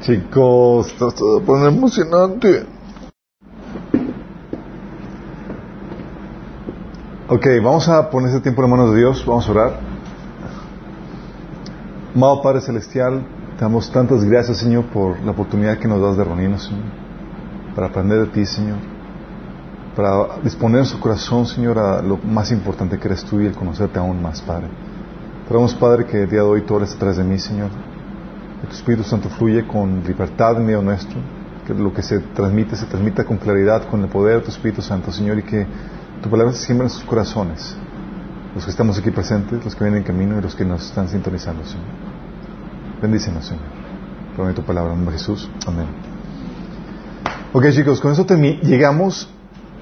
Chicos, está todo pone emocionante. Ok, vamos a poner ese tiempo en manos de Dios, vamos a orar. Amado Padre Celestial, te damos tantas gracias, Señor, por la oportunidad que nos das de reunirnos, Señor, para aprender de ti, Señor, para disponer su corazón, Señor, a lo más importante que eres tú y el conocerte aún más, Padre. Te damos, Padre, que el día de hoy tú eres detrás de mí, Señor, que tu Espíritu Santo fluye con libertad en medio nuestro, que lo que se transmite se transmita con claridad, con el poder de tu Espíritu Santo, Señor, y que tu palabra se siembra en sus corazones, los que estamos aquí presentes, los que vienen en camino y los que nos están sintonizando, Señor. Bendícenos, Señor. Por tu palabra, en nombre de Jesús. Amén. Ok, chicos, con eso llegamos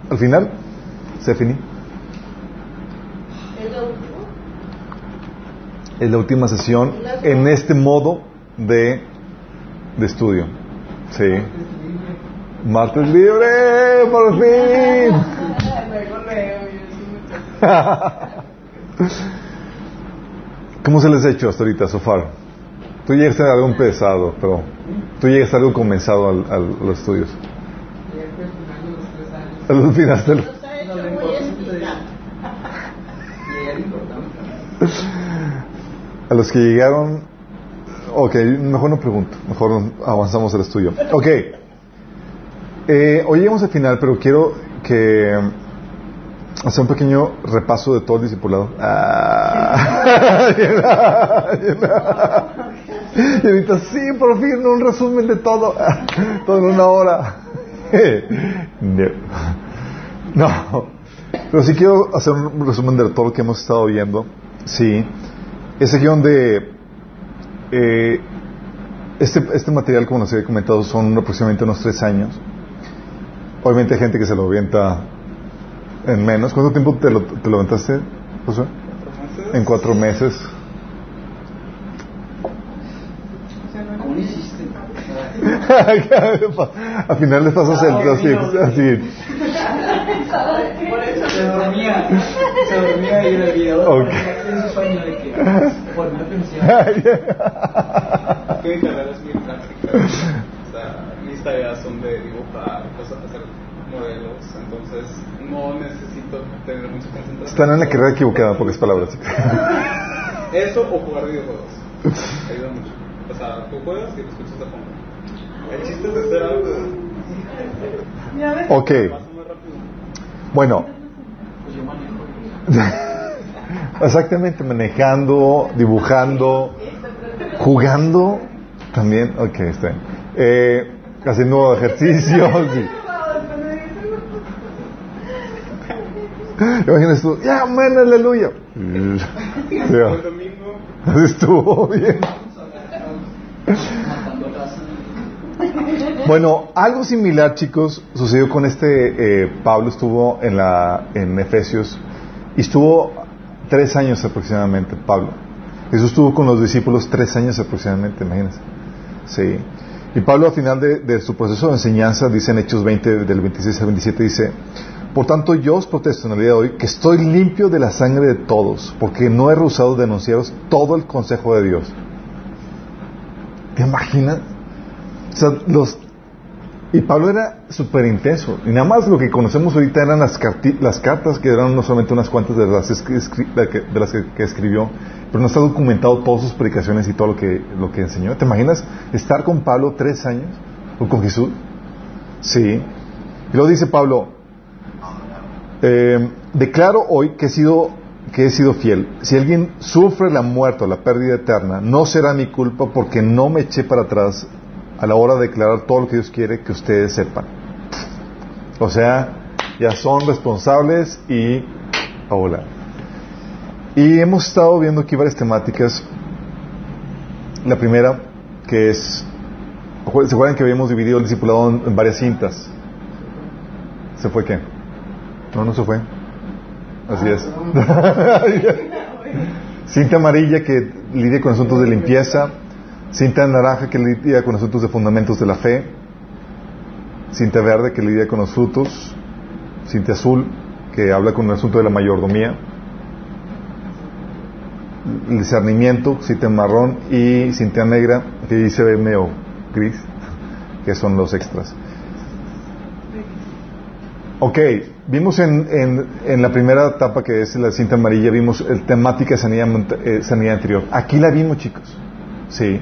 al final. Stephanie. ¿Es lo último? Es la última sesión en este modo de, de estudio. Sí. Martes libre, por fin. ¿Cómo se les ha hecho hasta ahorita, Sofar? Tú llegaste a algo pesado, pero tú llegaste a algo comenzado al, al, a los estudios. A los finales de los... Nos ha hecho muy explicado. A los que llegaron... Ok, mejor no pregunto, mejor avanzamos el estudio. Ok, eh, hoy llegamos al final, pero quiero que hacer un pequeño repaso de todo el discipulado. Ah, y ahorita sí, por fin, un resumen de todo, todo en una hora. no, pero sí quiero hacer un resumen de todo lo que hemos estado viendo. Sí, es aquí donde eh, este, este material, como les he comentado, son aproximadamente unos tres años. Obviamente hay gente que se lo avienta en menos. ¿Cuánto tiempo te lo, te lo aventaste, José? En cuatro meses. Al final le pasas el así, así. Se dormía, se dormía y el video Ok. en su sueño de que poner atención. Mi carrera es muy práctica. O sea, mis tareas son de dibujar, cosas, hacer modelos. Entonces, no necesito tener mucha concentración. Están en la carrera equivocada, en pocas palabras. Eso o jugar videojuegos. Ayuda mucho. O sea, tú juegas y lo escuchas de fondo. El chiste es hacer algo. Ok, bueno. Exactamente, manejando, dibujando, jugando también. Ok, está bien. Eh, haciendo ejercicios. tú, ya, man, aleluya. Así estuvo bien. Bueno, algo similar, chicos, sucedió con este eh, Pablo. Estuvo en la en Efesios y estuvo tres años aproximadamente. Pablo. Jesús estuvo con los discípulos tres años aproximadamente, imagínense. Sí. Y Pablo al final de, su proceso de enseñanza dice en Hechos 20 del 26 al 27 dice, por tanto yo os protesto en el día de hoy que estoy limpio de la sangre de todos, porque no he rehusado denunciaros todo el consejo de Dios. ¿Te imaginas? O sea, los... Y Pablo era súper intenso. Y nada más lo que conocemos ahorita eran las, las cartas, que eran no solamente unas cuantas de las, de las que, que escribió, pero no está documentado todas sus predicaciones y todo lo que, lo que enseñó. ¿Te imaginas estar con Pablo tres años? ¿O con Jesús? Sí. Y luego dice Pablo, eh, declaro hoy que he sido que he sido fiel. Si alguien sufre la muerte o la pérdida eterna, no será mi culpa porque no me eché para atrás a la hora de declarar todo lo que Dios quiere que ustedes sepan. O sea, ya son responsables y hola. Y hemos estado viendo aquí varias temáticas. La primera, que es, ¿se acuerdan que habíamos dividido el discipulado en, en varias cintas? ¿Se fue qué? No, no se fue. Así es. cinta amarilla que lidia con asuntos de limpieza. Cinta naranja que lidia con asuntos de fundamentos de la fe. Cinta verde que lidia con los frutos. Cinta azul que habla con el asunto de la mayordomía. el discernimiento, cinta marrón y cinta negra, que dice medio gris, que son los extras. Ok, vimos en, en, en, la primera etapa que es la cinta amarilla, vimos el temática de sanidad, eh, sanidad anterior. Aquí la vimos, chicos. Sí.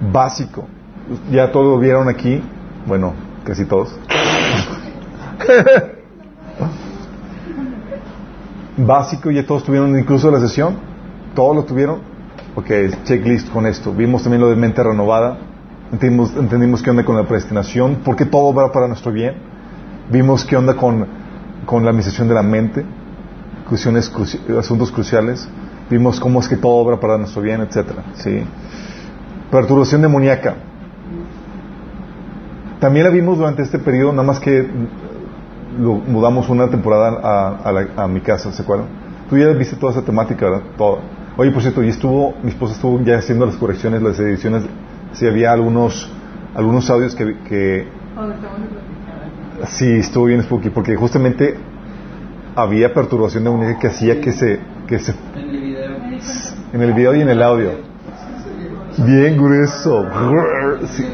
Básico. Ya todos vieron aquí. Bueno, casi todos. Básico, ya todos tuvieron incluso la sesión. Todos lo tuvieron. Ok, checklist con esto. Vimos también lo de mente renovada. Entendimos, entendimos qué onda con la predestinación, porque todo va para nuestro bien. Vimos qué onda con, con la administración de la mente, asuntos cruciales. Vimos cómo es que todo obra para nuestro bien, etcétera. ¿sí? Perturbación demoníaca. También la vimos durante este periodo, nada más que lo mudamos una temporada a, a, mi casa, ¿se acuerdan? Tú ya viste toda esa temática, ¿verdad? Oye, por cierto, y estuvo, mi esposa estuvo ya haciendo las correcciones, las ediciones, si había algunos, algunos audios que... que sí, estuvo bien spooky, porque justamente había perturbación de demoníaca que hacía que se, que se... En el video. En el video y en el audio. Bien grueso. Sí.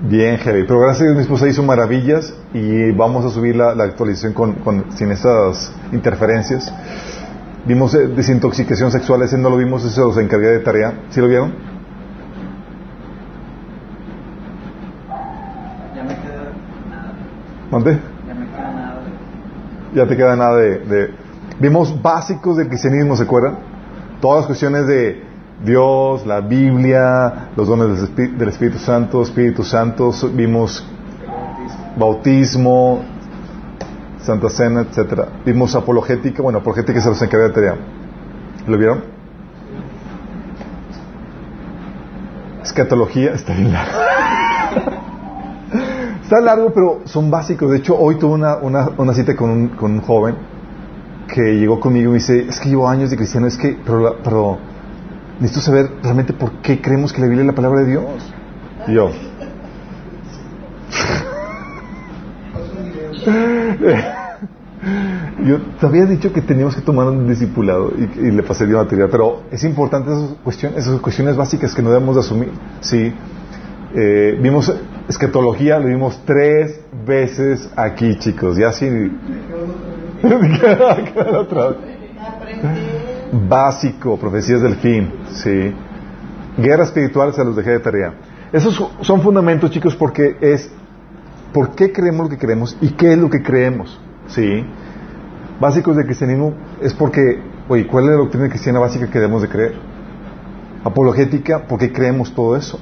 Bien, heavy. Pero gracias a Dios mi esposa hizo maravillas y vamos a subir la, la actualización con, con, sin esas interferencias. Vimos eh, desintoxicación sexual, ese no lo vimos, ese los encargué de tarea. ¿Sí lo vieron? Ya me queda nada. Ya te queda nada de. Vimos básicos del cristianismo, ¿se acuerdan? Todas las cuestiones de Dios, la Biblia, los dones del Espíritu, del Espíritu Santo, Espíritu Santo, vimos bautismo, Santa Cena, etcétera. Vimos apologética, bueno, apologética se los encarga de tarea. ¿Lo vieron? Escatología, está bien largo. Está largo, pero son básicos. De hecho, hoy tuve una, cita con un, con un joven que llegó conmigo y me dice, es que llevo años de cristiano, es que, pero, pero necesito saber realmente por qué creemos que la Biblia es la palabra de Dios. Y yo, Yo te había dicho que teníamos que tomar un discipulado y, le pasaría material, pero es importante esas cuestiones, esas cuestiones básicas que no debemos de asumir. Sí, Eh, vimos escatología, lo vimos tres veces aquí, chicos. Ya sí. Básico, profecías del fin. Sí. Guerra espiritual se los dejé de tarea. Esos son fundamentos, chicos, porque es por qué creemos lo que creemos y qué es lo que creemos. ¿Sí? Básicos del cristianismo es porque, oye, ¿cuál es la doctrina cristiana básica que debemos de creer? Apologética, ¿por qué creemos todo eso?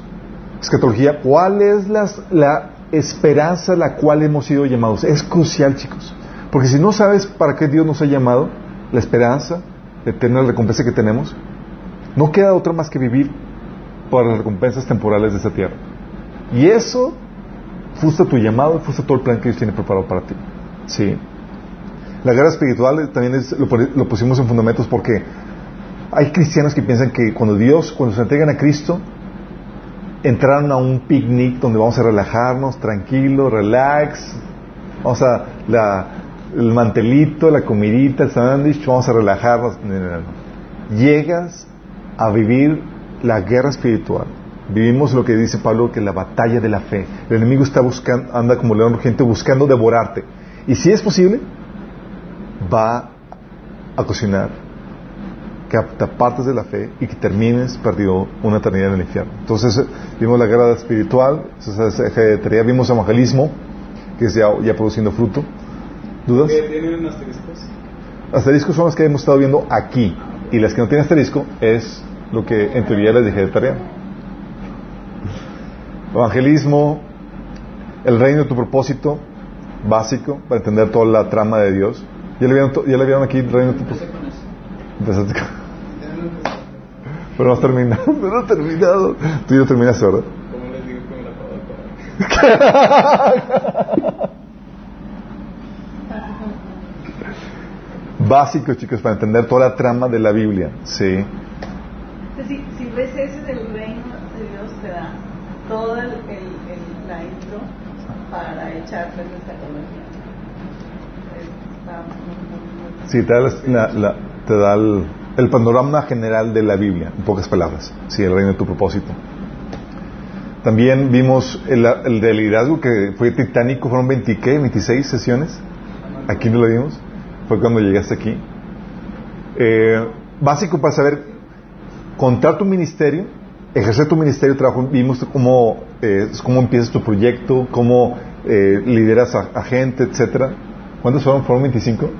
Escatología, ¿cuál es la esperanza a la cual hemos sido llamados? Es crucial, chicos. Porque si no sabes para qué Dios nos ha llamado, la esperanza de tener la recompensa que tenemos, no queda otra más que vivir para las recompensas temporales de esta tierra. Y eso frustra tu llamado, frustra todo el plan que Dios tiene preparado para ti. Sí. La guerra espiritual también es- lo, lo pusimos en fundamentos porque hay cristianos que piensan que cuando Dios, cuando se entregan a Cristo, entraron a un picnic donde vamos a relajarnos, tranquilo, relax, vamos a la, el mantelito, la comidita, el sándwich, vamos a relajarnos. No, no, no. Llegas a vivir la guerra espiritual. Vivimos lo que dice Pablo, que la batalla de la fe. El enemigo está buscando, anda como león urgente buscando devorarte. Y si es posible, va a cocinar que te apartes de la fe y que termines perdido una eternidad en el infierno. Entonces, eh, vimos la guerra espiritual, esa es eje de tarea, vimos evangelismo, que es ya, ya produciendo fruto. ¿Dudas? ¿Qué tienen asteriscos? Asteriscos son las que hemos estado viendo aquí, y las que no tienen asterisco es lo que en teoría les dije de tarea. Evangelismo, el reino de tu propósito, básico, para entender toda la trama de Dios. ¿Ya le vieron, ya le vieron aquí el reino de tu propósito? con eso. Empezaste con- Pero no has terminado, pero no has terminado. Tú ya terminaste, ¿verdad? Como les digo que me la. Básico, chicos, para entender toda la trama de la Biblia. Sí. Si, si ves ese del reino de Dios, te da todo el, el, el- la intro para el echar pues nuestra ecología. Está muy, muy, muy- Sí, te da, la- la- te da el, el panorama general de la Biblia, en pocas palabras. Sí, el reino de tu propósito. También vimos el, el de liderazgo que fue titánico, fueron 20, ¿qué? 26 sesiones. Aquí no lo vimos. Fue cuando llegaste aquí. Eh, básico para saber contar tu ministerio, ejercer tu ministerio, trabajo, vimos cómo, eh, cómo empiezas tu proyecto, cómo eh, lideras a, a gente, etcétera. ¿Cuántos fueron? ¿Fueron 25?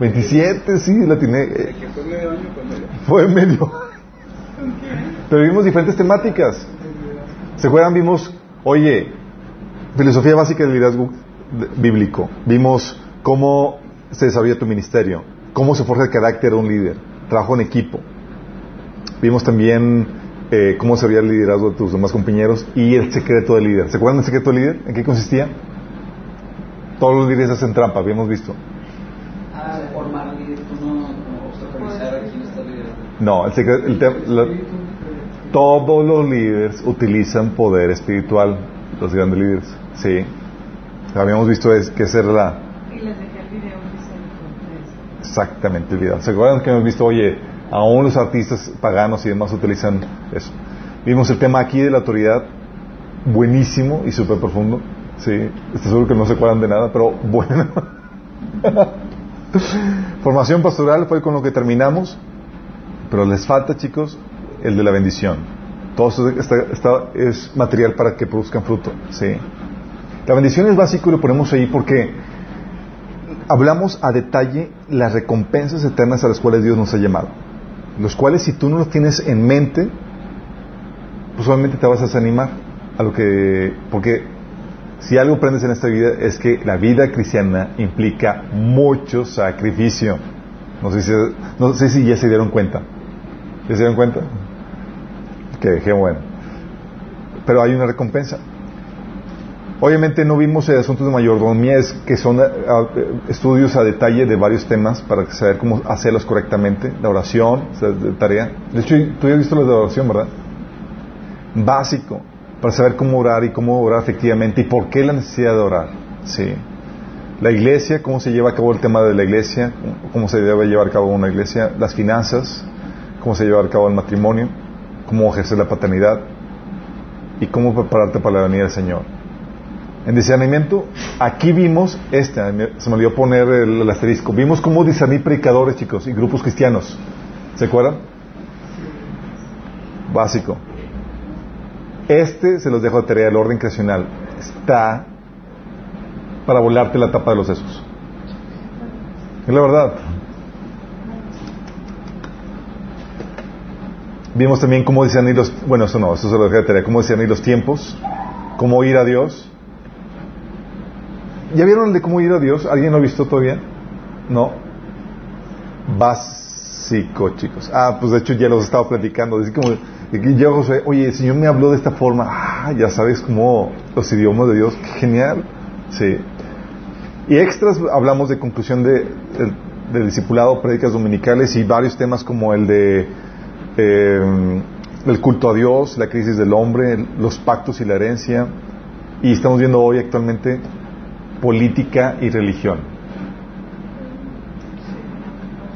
27, sí, la tiene. Que fue medio. Pero vimos diferentes temáticas. ¿Se acuerdan? Vimos, oye, filosofía básica del liderazgo de- bíblico. Vimos cómo se desarrolla tu ministerio, cómo se forja el carácter de un líder, trabajo en equipo. Vimos también eh, cómo se veía el liderazgo de tus demás compañeros y el secreto del líder. ¿Se acuerdan del secreto del líder? ¿En qué consistía? Todos los líderes hacen trampa, habíamos visto. Ah, formar líder, tú no, no obstaculizar a quién está liderando. No, el secreto, el te- la- todos los líderes utilizan poder espiritual, los grandes líderes. Sí. Habíamos visto es, que esa era la, Y les dejé el video que se encontró. exactamente el video. ¿Se acuerdan que hemos visto, oye, aún los artistas paganos y demás utilizan eso? Vimos el tema aquí de la autoridad, buenísimo y súper profundo. Sí, estoy seguro que no se acuerdan de nada, pero bueno. Formación pastoral fue con lo que terminamos, pero les falta, chicos, el de la bendición. Todo esto está- es material para que produzcan fruto. ¿sí? La bendición es básico y lo ponemos ahí porque hablamos a detalle las recompensas eternas a las cuales Dios nos ha llamado. Los cuales si tú no los tienes en mente, pues obviamente te vas a desanimar a lo que porque si algo aprendes en esta vida es que la vida cristiana implica mucho sacrificio. No sé si, no sé si ya se dieron cuenta. ¿Ya se dieron cuenta? Que qué bueno. Pero hay una recompensa. Obviamente no vimos el asunto de mayordomía, es que son ah, eh, estudios a detalle de varios temas para saber cómo hacerlos correctamente. La oración, tarea. De hecho, tú ya has visto de oración, ¿verdad? Básico, para saber cómo orar y cómo orar efectivamente y por qué la necesidad de orar. Sí. La iglesia, cómo se lleva a cabo el tema de la iglesia, cómo se debe llevar a cabo una iglesia. Las finanzas, cómo se lleva a cabo el matrimonio, cómo ejercer la paternidad y cómo prepararte para la venida del Señor. En discernimiento, aquí vimos, este, se me olvidó poner el, el asterisco, vimos cómo discernir predicadores, chicos, y grupos cristianos. ¿Se acuerdan? Básico. Este, se los dejo de tarea, el orden creacional, está para volarte la tapa de los sesos. Es la verdad. Vimos también cómo discernir los, bueno, eso no, eso se lo dejé de tarea, cómo discernir los tiempos, cómo ir a Dios. ¿Ya vieron el de cómo ir a Dios? ¿Alguien lo ha visto todavía? No. Básico, chicos. Ah, pues de hecho ya los estaba platicando. Así como, y yo, José, oye, el Señor me habló de esta forma. Ah, ya sabes cómo los idiomas de Dios. Qué genial. Sí. Y extras hablamos de conclusión de, del discipulado, prédicas dominicales y varios temas como el de eh, el culto a Dios, la crisis del hombre, los pactos y la herencia. Y estamos viendo hoy actualmente política y religión.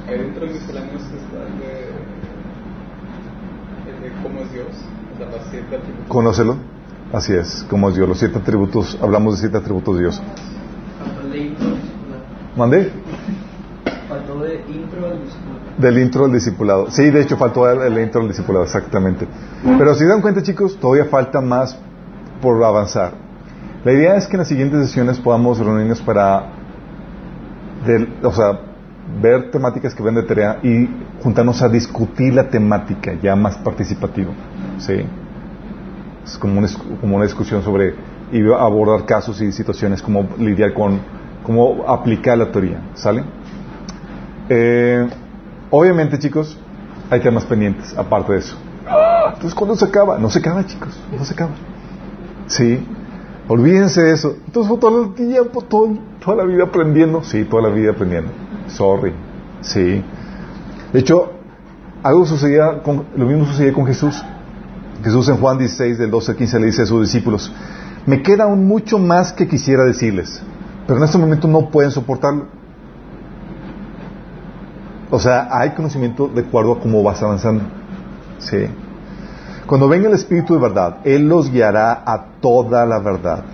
Ahí dentro de misceláneos está el de, el de cómo es Dios, o sea, las siete atributos. Conócelo. Así es, como es Dios. Los siete atributos, hablamos de siete atributos de Dios. De. ¿Mandé? Faltó de intro al discipulado. Del intro al discipulado. Sí, de hecho faltó el, el intro al discipulado, exactamente. Pero si se dan cuenta, chicos, todavía falta más por avanzar. La idea es que en las siguientes sesiones podamos reunirnos para, del- o sea, ver temáticas que ven de tarea y juntarnos a discutir la temática ya más participativo. ¿Sí? Es como una, discusión sobre y abordar casos y situaciones, cómo lidiar con, cómo aplicar la teoría. ¿Sale? Eh, obviamente, chicos, hay temas pendientes, aparte de eso. Entonces, ¿cuándo se acaba? No se acaba, chicos, no se acaba. Sí, olvídense de eso. Entonces, todo el tiempo, todo- toda la vida aprendiendo. Sí, toda la vida aprendiendo. Sorry. Sí. De hecho, algo sucedía, con, lo mismo sucedía con Jesús. Jesús en Juan 16, del 12 al 15, le dice a sus discípulos, Me queda aún mucho más que quisiera decirles, pero en este momento no pueden soportarlo. O sea, hay conocimiento de acuerdo a cómo vas avanzando. Sí. Cuando venga el Espíritu de verdad, Él los guiará a toda la verdad.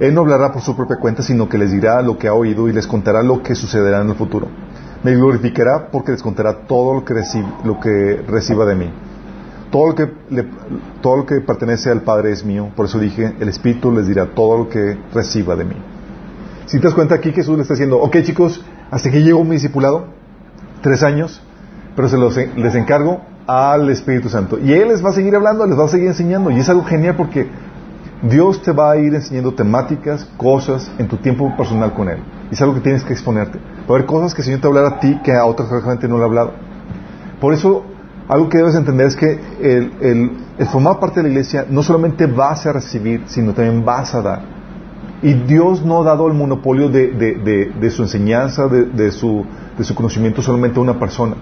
Él no hablará por su propia cuenta, sino que les dirá lo que ha oído y les contará lo que sucederá en el futuro. Me glorificará porque les contará todo lo que, reciba, lo que reciba de mí. Todo lo, que pertenece al Padre es mío. Por eso dije, el Espíritu les dirá todo lo que reciba de mí. Si te das cuenta aquí, Jesús le está diciendo, ok chicos, hasta que llegó mi discipulado, tres años, pero se los, les encargo al Espíritu Santo. Y Él les va a seguir hablando, les va a seguir enseñando. Y es algo genial porque Dios te va a ir enseñando temáticas, cosas en tu tiempo personal con Él. Y es algo que tienes que exponerte. Va a haber cosas que el Señor te va a ti que a otra gente no le ha hablado. Por eso, algo que debes entender es que el, el, formar parte de la iglesia no solamente vas a recibir, sino también vas a dar. Y Dios no ha dado el monopolio de, de, de, su enseñanza, de, su, de su conocimiento solamente a una persona,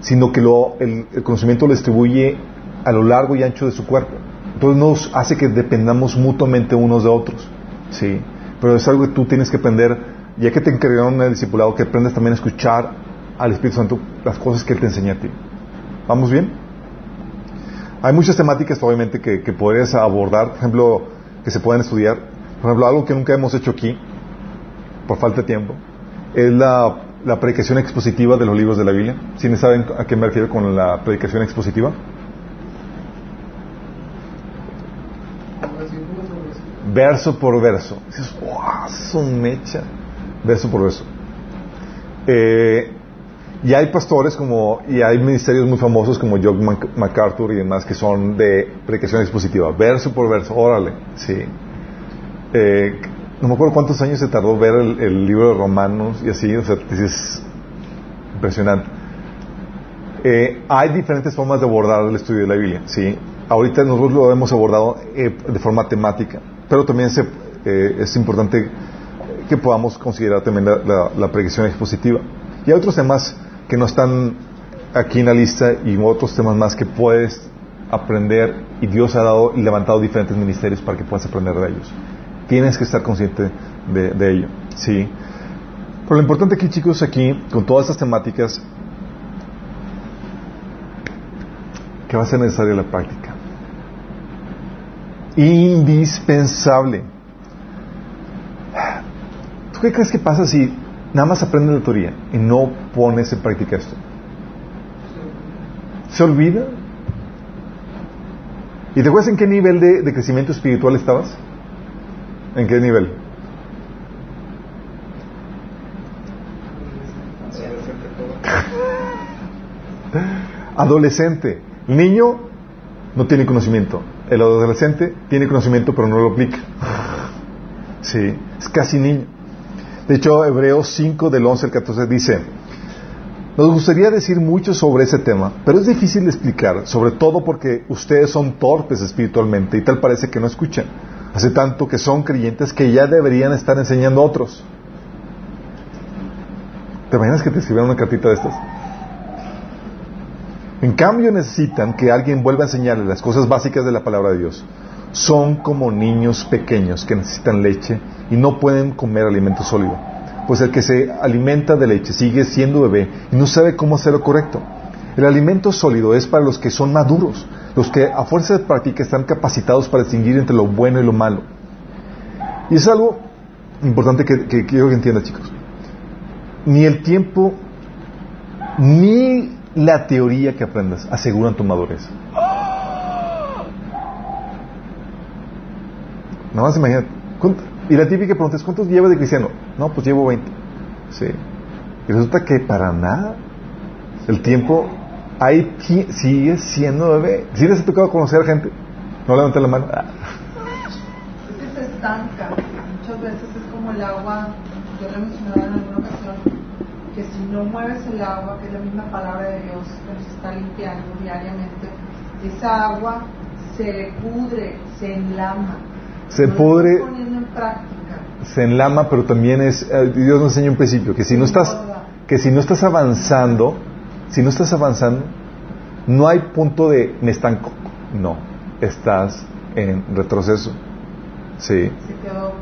sino que lo, el, el conocimiento lo distribuye a lo largo y ancho de su cuerpo. Entonces nos hace que dependamos mutuamente unos de otros. Sí. Pero es algo que tú tienes que aprender, ya que te encargaron el discipulado, que aprendas también a escuchar al Espíritu Santo las cosas que Él te enseña a ti. ¿Vamos bien? Hay muchas temáticas, obviamente, que, que podrías abordar, por ejemplo, que se pueden estudiar. Por ejemplo, algo que nunca hemos hecho aquí, por falta de tiempo, es la, predicación expositiva de los libros de la Biblia. ¿Sí saben a qué me refiero con la predicación expositiva? verso por verso. Dices, ¡wow! Son mecha. Verso por verso. Eh, y hay pastores como, y hay ministerios muy famosos como John MacArthur y demás que son de predicación expositiva, verso por verso, órale, sí. Eh, no me acuerdo cuántos años se tardó ver el, libro de Romanos y así, o sea, es impresionante. Eh, hay diferentes formas de abordar el estudio de la Biblia, sí. Ahorita nosotros lo hemos abordado de forma temática pero también eh, es importante que podamos considerar también la, la, predicción expositiva. Y hay otros temas que no están aquí en la lista y otros temas más que puedes aprender y Dios ha dado y levantado diferentes ministerios para que puedas aprender de ellos. Tienes que estar consciente de, de ello, ¿sí? Pero lo importante aquí, chicos, aquí, con todas estas temáticas, que va a ser necesaria la práctica indispensable. ¿Tú qué crees que pasa si nada más aprendes la teoría y no pones en práctica esto? ¿Se olvida? ¿Y te acuerdas en qué nivel de, de crecimiento espiritual estabas? ¿En qué nivel? Adolescente. Niño no tiene conocimiento. El adolescente tiene conocimiento pero no lo aplica. Sí, es casi niño. De hecho, Hebreos 5 del 11 al 14 dice, nos gustaría decir mucho sobre ese tema, pero es difícil de explicar, sobre todo porque ustedes son torpes espiritualmente y tal parece que no escuchan. Hace tanto que son creyentes que ya deberían estar enseñando a otros. ¿Te imaginas que te escribieran una cartita de estas? En cambio necesitan que alguien vuelva a enseñarles las cosas básicas de la palabra de Dios. Son como niños pequeños que necesitan leche y no pueden comer alimento sólido. Pues el que se alimenta de leche sigue siendo bebé y no sabe cómo hacer lo correcto. El alimento sólido es para los que son maduros, los que a fuerza de práctica están capacitados para distinguir entre lo bueno y lo malo. Y es algo importante que, que quiero que entiendan, chicos. Ni el tiempo, ni la teoría que aprendas aseguran tu madurez. Nada más imagínate. Y la típica pregunta es, ¿cuántos llevas de cristiano? No, pues llevo 20. Sí. Y resulta que para nada el tiempo ahí sigue siendo bebé. ¿Sí les ha tocado conocer gente? No levanten la mano. Ah. Es que se estanca. Muchas veces es como el agua, yo lo he mencionado en alguna ocasión, que si no mueves el agua, que es la misma palabra de Dios que nos está limpiando diariamente, esa agua se pudre, se enlama. Se pudre. Se enlama, pero también es, eh, Dios nos enseña un principio, que si no estás, que si no estás avanzando, si no estás avanzando, no hay punto de me estanco. No, estás en retroceso. Sí. Se quedó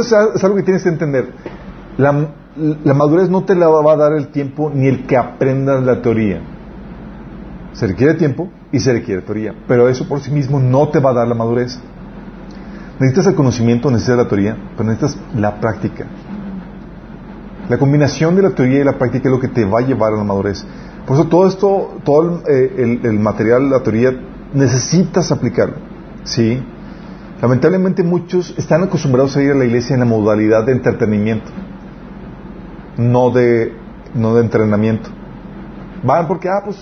es algo que tienes que entender. La, la madurez no te la va a dar el tiempo ni el que aprendas la teoría. Se requiere tiempo y se requiere teoría, pero eso por sí mismo no te va a dar la madurez. Necesitas el conocimiento, necesitas la teoría, pero necesitas la práctica. La combinación de la teoría y la práctica es lo que te va a llevar a la madurez. Por eso todo esto, todo el, eh, material, la teoría, necesitas aplicarlo. ¿Sí? Lamentablemente muchos están acostumbrados a ir a la iglesia en la modalidad de entretenimiento, no de, no de entrenamiento. Van porque, ah, pues,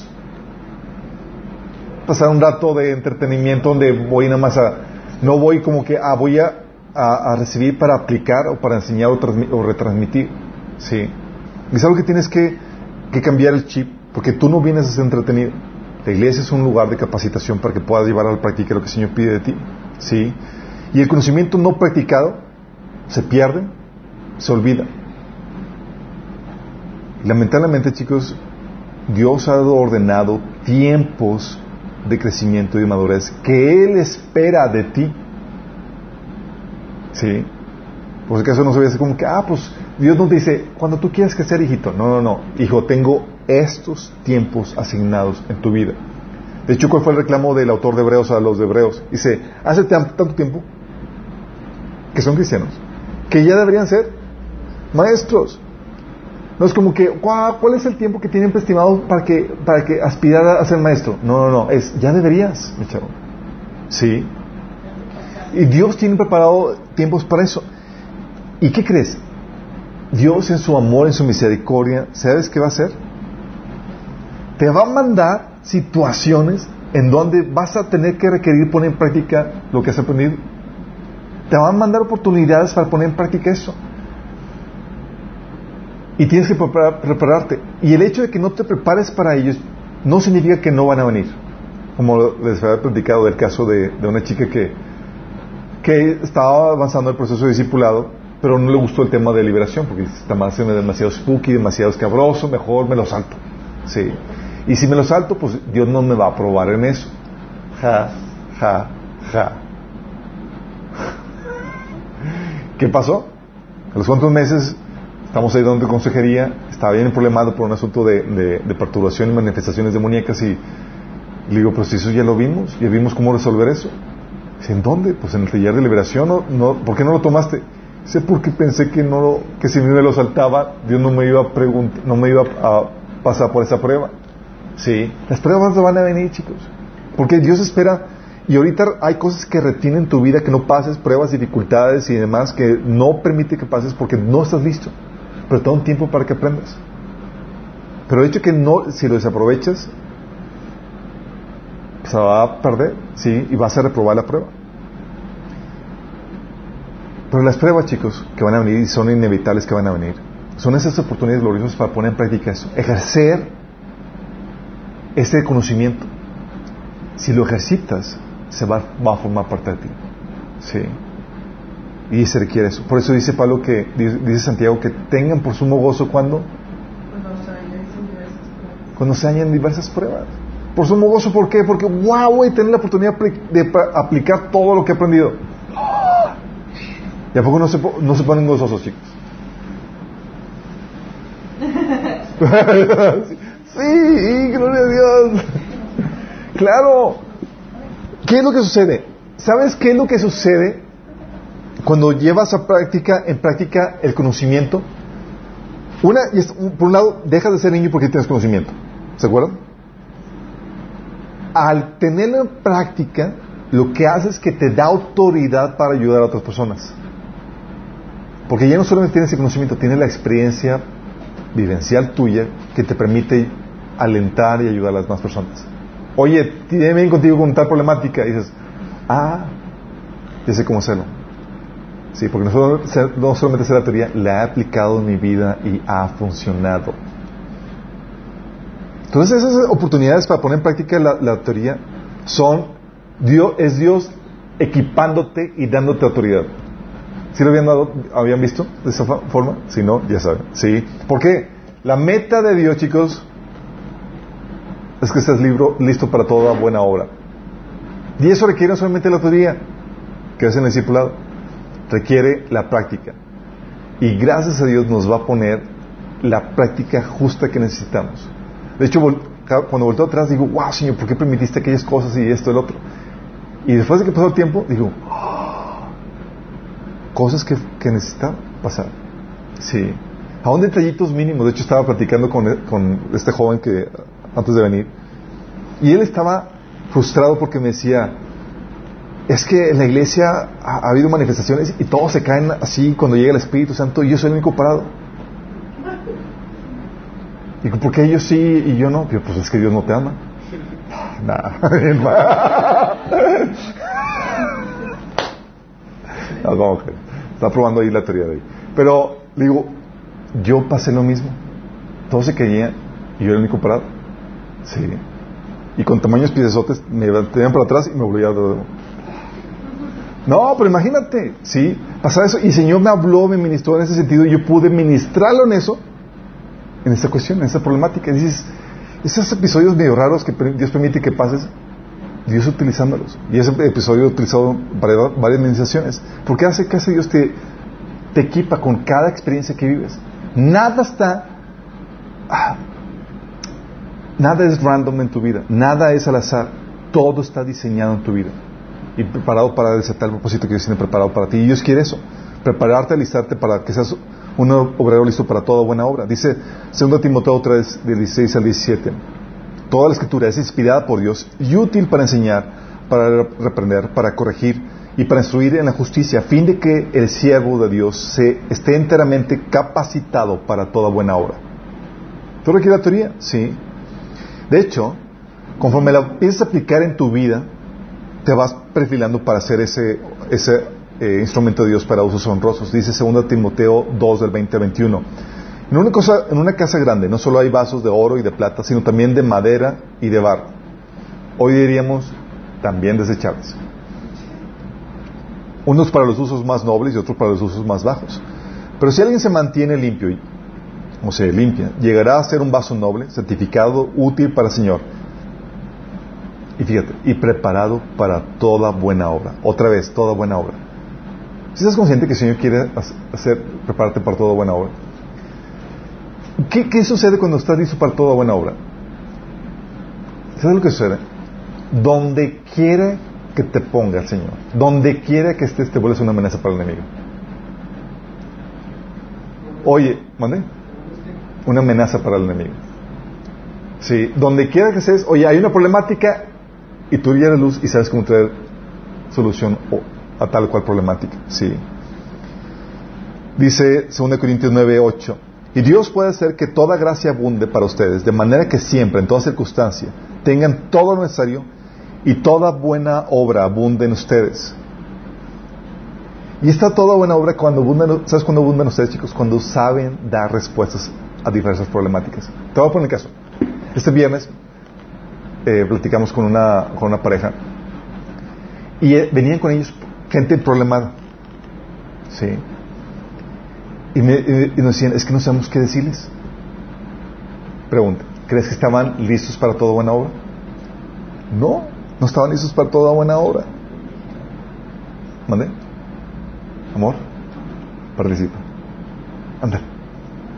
pasar un rato de entretenimiento donde voy nada más a, no voy como que, ah, voy a, a- recibir para aplicar o para enseñar o, o retransmitir. Sí. Es algo que tienes que, que cambiar el chip, porque tú no vienes a ser entretenido. La iglesia es un lugar de capacitación para que puedas llevar a la práctica lo que el Señor pide de ti. ¿Sí? Y el conocimiento no practicado se pierde, se olvida. Lamentablemente, chicos, Dios ha ordenado tiempos de crecimiento y de madurez que Él espera de ti. ¿Sí? Por si acaso no se ve como que, ah, pues Dios nos dice, cuando tú quieras crecer, hijito. No, no, no. Hijo, tengo estos tiempos asignados en tu vida. De hecho, ¿cuál fue el reclamo del autor de Hebreos a los de Hebreos? Dice, hace tan- tanto tiempo que son cristianos, que ya deberían ser maestros. No es como que, "Guau, ¿cuál es el tiempo que tienen estimado para que, para que aspirar a ser maestro? No, no, no, es, ya deberías, mi chavo. Sí. Y Dios tiene preparado tiempos para eso. ¿Y qué crees? Dios en su amor, en su misericordia, ¿sabes qué va a hacer? Te va a mandar situaciones en donde vas a tener que requerir poner en práctica lo que has aprendido. Te van a mandar oportunidades para poner en práctica eso. Y tienes que preparar- prepararte. Y el hecho de que no te prepares para ellos no significa que no van a venir. Como les había platicado del caso de, una chica que, que estaba avanzando el proceso de discipulado, pero no le gustó el tema de liberación, porque está más demasiado spooky, demasiado escabroso, mejor me lo salto. Sí. Y si me lo salto, pues Dios no me va a aprobar en eso. Ja, ja, ja. ¿Qué pasó? A los cuantos meses estamos ahí donde consejería, estaba bien problemado por un asunto de, de- de perturbación y manifestaciones demoníacas y le digo, pero si eso ya lo vimos, ya vimos cómo resolver eso. Dice, ¿en dónde? Pues en el taller de liberación, ¿no? no ¿por qué no lo tomaste? Dice, porque pensé que no lo- que si me lo saltaba, Dios no me iba a preguntar, no me iba a pasar por esa prueba. Sí, las pruebas no van a venir, chicos. Porque Dios espera, y ahorita hay cosas que retienen tu vida, que no pases, pruebas, dificultades y demás, que no permite que pases porque no estás listo. Pero te da un tiempo para que aprendas. Pero el hecho que no, si lo desaprovechas, se va a perder, sí, y vas a reprobar la prueba. Pero las pruebas, chicos, que van a venir y son inevitables que van a venir, son esas oportunidades gloriosas para poner en práctica eso, ejercer ese conocimiento. Si lo ejercitas, se va, va a formar parte de ti. Sí. Y se requiere eso. Por eso dice Pablo que, dice Santiago, que tengan por sumo gozo cuando, Cuando se hayan diversas pruebas. Por sumo gozo, ¿por qué? Porque, wow, voy tener la oportunidad de aplicar todo lo que he aprendido. ¿Y a poco no se, no se ponen gozosos, chicos? sí, gloria a Dios. Claro. ¿Qué es lo que sucede? ¿Sabes qué es lo que sucede cuando llevas a práctica, en práctica el conocimiento? Una, por un lado, dejas de ser niño porque tienes conocimiento. ¿Se acuerdan? Al tenerlo en práctica, lo que hace es que te da autoridad para ayudar a otras personas. Porque ya no solamente tienes el conocimiento, tienes la experiencia vivencial tuya que te permite alentar y ayudar a las demás personas. Oye, tiene contigo con tal problemática y dices, ah, ya sé cómo hacerlo. Sí, porque no, solamente sé la teoría, la he aplicado en mi vida y ha funcionado. Entonces esas oportunidades para poner en práctica la, la teoría son, Dios, es Dios equipándote y dándote autoridad. ¿Sí lo habían, dado, habían visto de esa forma? Si no, ya saben. ¿Sí? ¿Por qué? La meta de Dios, chicos, es que estés libro, listo para toda buena obra. Y eso requiere solamente la teoría que hacen el discipulado, requiere la práctica. Y gracias a Dios nos va a poner la práctica justa que necesitamos. De hecho, cuando volteo atrás digo, wow, Señor, ¿por qué permitiste aquellas cosas y esto el otro? Y después de que pasó el tiempo, digo, oh, cosas que, que necesitaba pasar. Sí. Aún detallitos mínimos. De hecho, estaba platicando con, con este joven que antes de venir. Y él estaba frustrado porque me decía, es que en la iglesia ha, habido manifestaciones y todos se caen así cuando llega el Espíritu Santo y yo soy el único parado. Y ¿por qué ellos sí y yo no? pues es que Dios no te ama. Nada. no, Está probando ahí la teoría de ahí. Pero digo, yo pasé lo mismo. Todos se caían y yo era el único parado. Sí. Y con tamaños piezotes me tenían para atrás y me volvía a... No, pero imagínate, sí, pasaba eso y el Señor me habló, me ministró en ese sentido y yo pude ministrarlo en eso, en esta cuestión, en esta problemática. Dices, esos episodios medio raros que Dios permite que pases, Dios utilizándolos. Y ese episodio utilizado para varias administraciones. Porque hace que hace Dios te, te equipa con cada experiencia que vives. Nada está ah, Nada es random en tu vida, nada es al azar, todo está diseñado en tu vida y preparado para desatar el propósito que Dios tiene preparado para ti. Y Dios quiere eso, prepararte, alistarte para que seas un obrero listo para toda buena obra. Dice 2 Timoteo 3, del 16 al 17. Toda la escritura es inspirada por Dios y útil para enseñar, para reprender, para corregir y para instruir en la justicia, a fin de que el siervo de Dios se esté enteramente capacitado para toda buena obra. ¿Tú requieres la teoría? Sí. De hecho, conforme la empiezas a aplicar en tu vida, te vas perfilando para ser ese, ese eh, instrumento de Dios para usos honrosos. Dice 2 Timoteo 2 del 20 21. En una, cosa, en una casa grande no solo hay vasos de oro y de plata, sino también de madera y de barro. Hoy diríamos también desechables. Unos para los usos más nobles y otros para los usos más bajos. Pero si alguien se mantiene limpio o se limpia, llegará a ser un vaso noble, certificado, útil para el Señor. Y fíjate, y preparado para toda buena obra. Otra vez, toda buena obra. Si estás consciente que el Señor quiere hacer, prepararte para toda buena obra. ¿Qué, ¿Qué, sucede cuando estás listo para toda buena obra? ¿Sabes lo que sucede? Donde quiere que te ponga el Señor, donde quiera que estés, te vuelves una amenaza para el enemigo. Oye, ¿mande? una amenaza para el enemigo. Sí, donde quiera que estés, oye, hay una problemática y tú la luz y sabes cómo traer solución a tal cual problemática. Sí. Dice 2 Corintios 9, 8. Y Dios puede hacer que toda gracia abunde para ustedes, de manera que siempre, en toda circunstancia, tengan todo lo necesario y toda buena obra abunde en ustedes. Y está toda buena obra cuando abundan, ¿sabes cuándo abundan ustedes, chicos? Cuando saben dar respuestas a diversas problemáticas. Te voy a poner el caso. Este viernes eh, platicamos con una, con una pareja y eh, venían con ellos gente problemada. ¿Sí? Y, me, y, nos decían, es que no sabemos qué decirles. Pregunta, ¿crees que estaban listos para toda buena obra? No, no estaban listos para toda buena obra. ¿Mande? Amor, participa. Anda.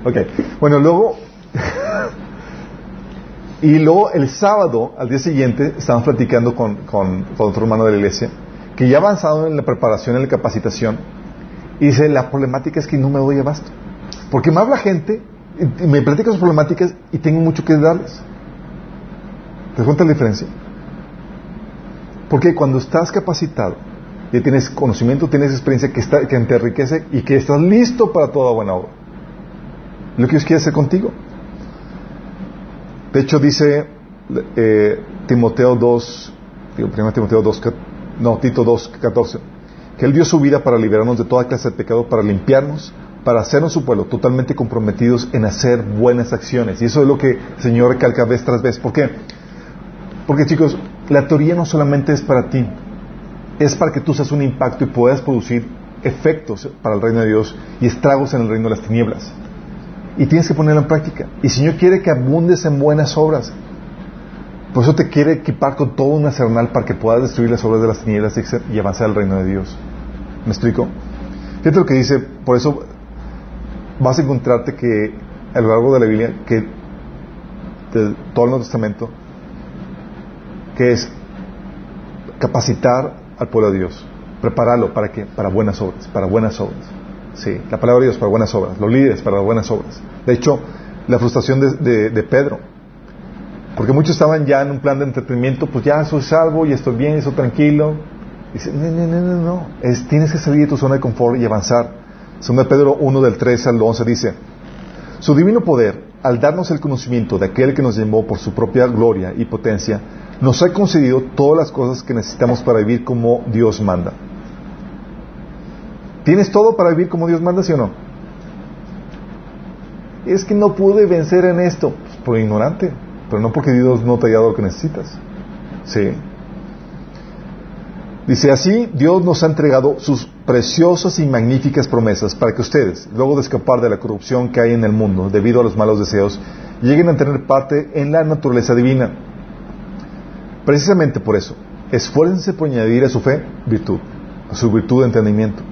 Ok. Bueno, luego. y luego el sábado, al día siguiente, estábamos platicando con, otro hermano de la iglesia, que ya ha avanzado en la preparación, en la capacitación, y dice: La problemática es que no me doy abasto. Porque me habla gente, y me platica sus problemáticas, y tengo mucho que darles. ¿Te cuenta la diferencia? Porque cuando estás capacitado, y tienes conocimiento, tienes experiencia que, está, que te enriquece y que estás listo para toda buena obra lo que Dios quiere hacer contigo. De hecho, dice eh, Timoteo 2, digo, Timoteo 2, no, Tito 2, 14, que Él dio su vida para liberarnos de toda clase de pecado, para limpiarnos, para hacernos su pueblo totalmente comprometidos en hacer buenas acciones. Y eso es lo que el Señor recalca vez tras vez. ¿Por qué? Porque chicos, la teoría no solamente es para ti, es para que tú seas un impacto y puedas producir efectos para el reino de Dios y estragos en el reino de las tinieblas y tienes que ponerlo en práctica. Y el Señor quiere que abundes en buenas obras. Por eso te quiere equipar con todo un arsenal para que puedas destruir las obras de las tinieblas y avanzar al reino de Dios. ¿Me explico? Fíjate lo que dice, por eso vas a encontrarte que a lo largo de la Biblia, que de todo el Nuevo Testamento, que es capacitar al pueblo de Dios, prepararlo para que para buenas obras, para buenas obras. Sí, la palabra de Dios para buenas obras, los líderes para buenas obras. De hecho, la frustración de, Pedro, porque muchos estaban ya en un plan de entretenimiento, pues ya soy salvo y estoy bien, estoy tranquilo. Dice, no, no, no, no, no. Es, tienes que salir de tu zona de confort y avanzar. Según Pedro 1 del 3 al 11 dice, su divino poder, al darnos el conocimiento de aquel que nos llamó por su propia gloria y potencia, nos ha concedido todas las cosas que necesitamos para vivir como Dios manda. ¿Tienes todo para vivir como Dios manda, sí o no? Es que no pude vencer en esto, pues, por ignorante pero no porque Dios no te haya dado lo que necesitas. Sí. Dice así, Dios nos ha entregado sus preciosas y magníficas promesas para que ustedes, luego de escapar de la corrupción que hay en el mundo debido a los malos deseos, lleguen a tener parte en la naturaleza divina. Precisamente por eso, esfuércense por añadir a su fe virtud, a su virtud entendimiento,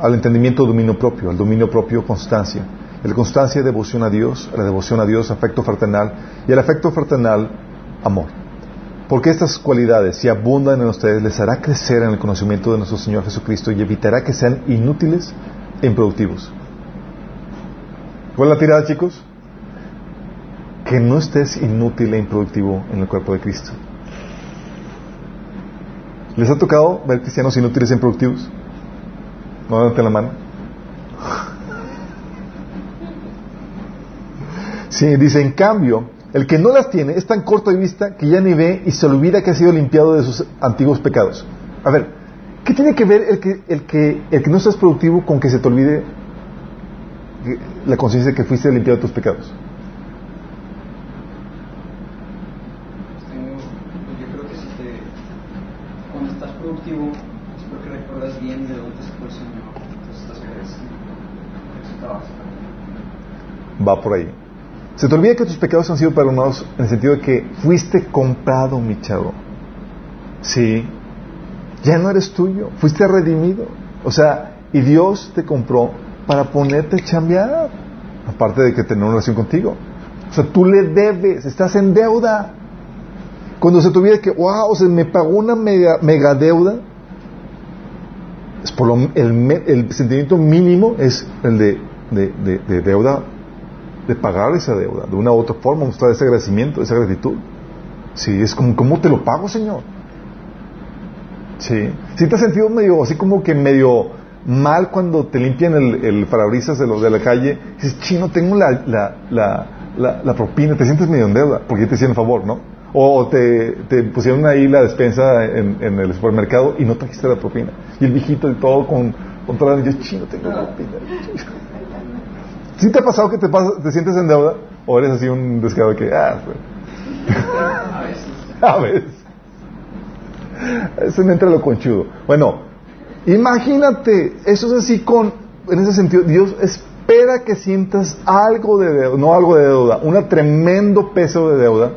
al entendimiento dominio propio, al dominio propio constancia, la constancia, devoción a Dios, la devoción a Dios, afecto fraternal, y el afecto fraternal, amor. Porque estas cualidades, si abundan en ustedes, les hará crecer en el conocimiento de nuestro Señor Jesucristo y evitará que sean inútiles e improductivos. ¿Cuál es la tirada, chicos? Que no estés inútil e improductivo en el cuerpo de Cristo. ¿Les ha tocado ver cristianos inútiles e improductivos? No levanten la mano. Sí, dice, en cambio, el que no las tiene es tan corto de vista que ya ni ve y se olvida que ha sido limpiado de sus antiguos pecados. A ver, ¿qué tiene que ver el que, el que, el que no estás productivo con que se te olvide la conciencia de que fuiste limpiado de tus pecados? Yo creo que si te, cuando estás productivo es porque recuerdas bien de dónde se fue el Señor. Entonces estás Por ahí. Se te olvida que tus pecados han sido perdonados en el sentido de que fuiste comprado, mi chavo. Sí. Ya no eres tuyo. Fuiste redimido. O sea, y Dios te compró para ponerte a chambear. Aparte de que tener una relación contigo. O sea, tú le debes. Estás en deuda. Cuando se te olvida que, wow, se me pagó una mega, deuda. Es por lo, el, sentimiento mínimo es el de deuda de pagar esa deuda, de una u otra forma, mostrar ese agradecimiento, esa gratitud. Sí, es como, ¿cómo te lo pago, Señor? Sí. Si te has sentido medio, así como que medio mal cuando te limpian el, el parabrisas de los de la calle, dices, chino, tengo la, la, la, la, propina, te sientes medio en deuda, porque te hicieron favor, ¿no? O te, te pusieron ahí la despensa en, en, el supermercado y no trajiste la propina. Y el viejito y todo con, con toda la chino, tengo la propina. ¿Sí te ha pasado que te, te sientes en deuda? ¿O eres así un descarado que, ah, pues. A veces. A veces. Eso me entra lo conchudo. Bueno, imagínate, eso es así con, en ese sentido, Dios espera que sientas algo de deuda, no algo de deuda, un tremendo peso de deuda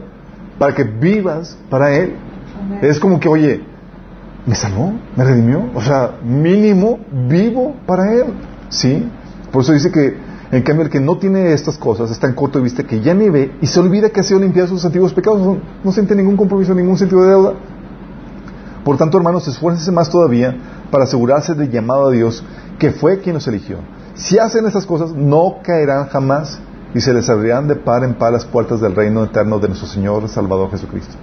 para que vivas para Él. Es como que, oye, me salvó, me redimió, o sea, mínimo vivo para Él. ¿Sí? Por eso dice que en cambio, el que no tiene estas cosas está en corto de vista que ya ni ve y se olvida que ha sido limpiado sus antiguos pecados. No, siente ningún compromiso, ningún sentido de deuda. Por tanto, hermanos, esfuércense más todavía para asegurarse del llamado a Dios que fue quien los eligió. Si hacen estas cosas, no caerán jamás y se les abrirán de par en par las puertas del reino eterno de nuestro Señor Salvador Jesucristo.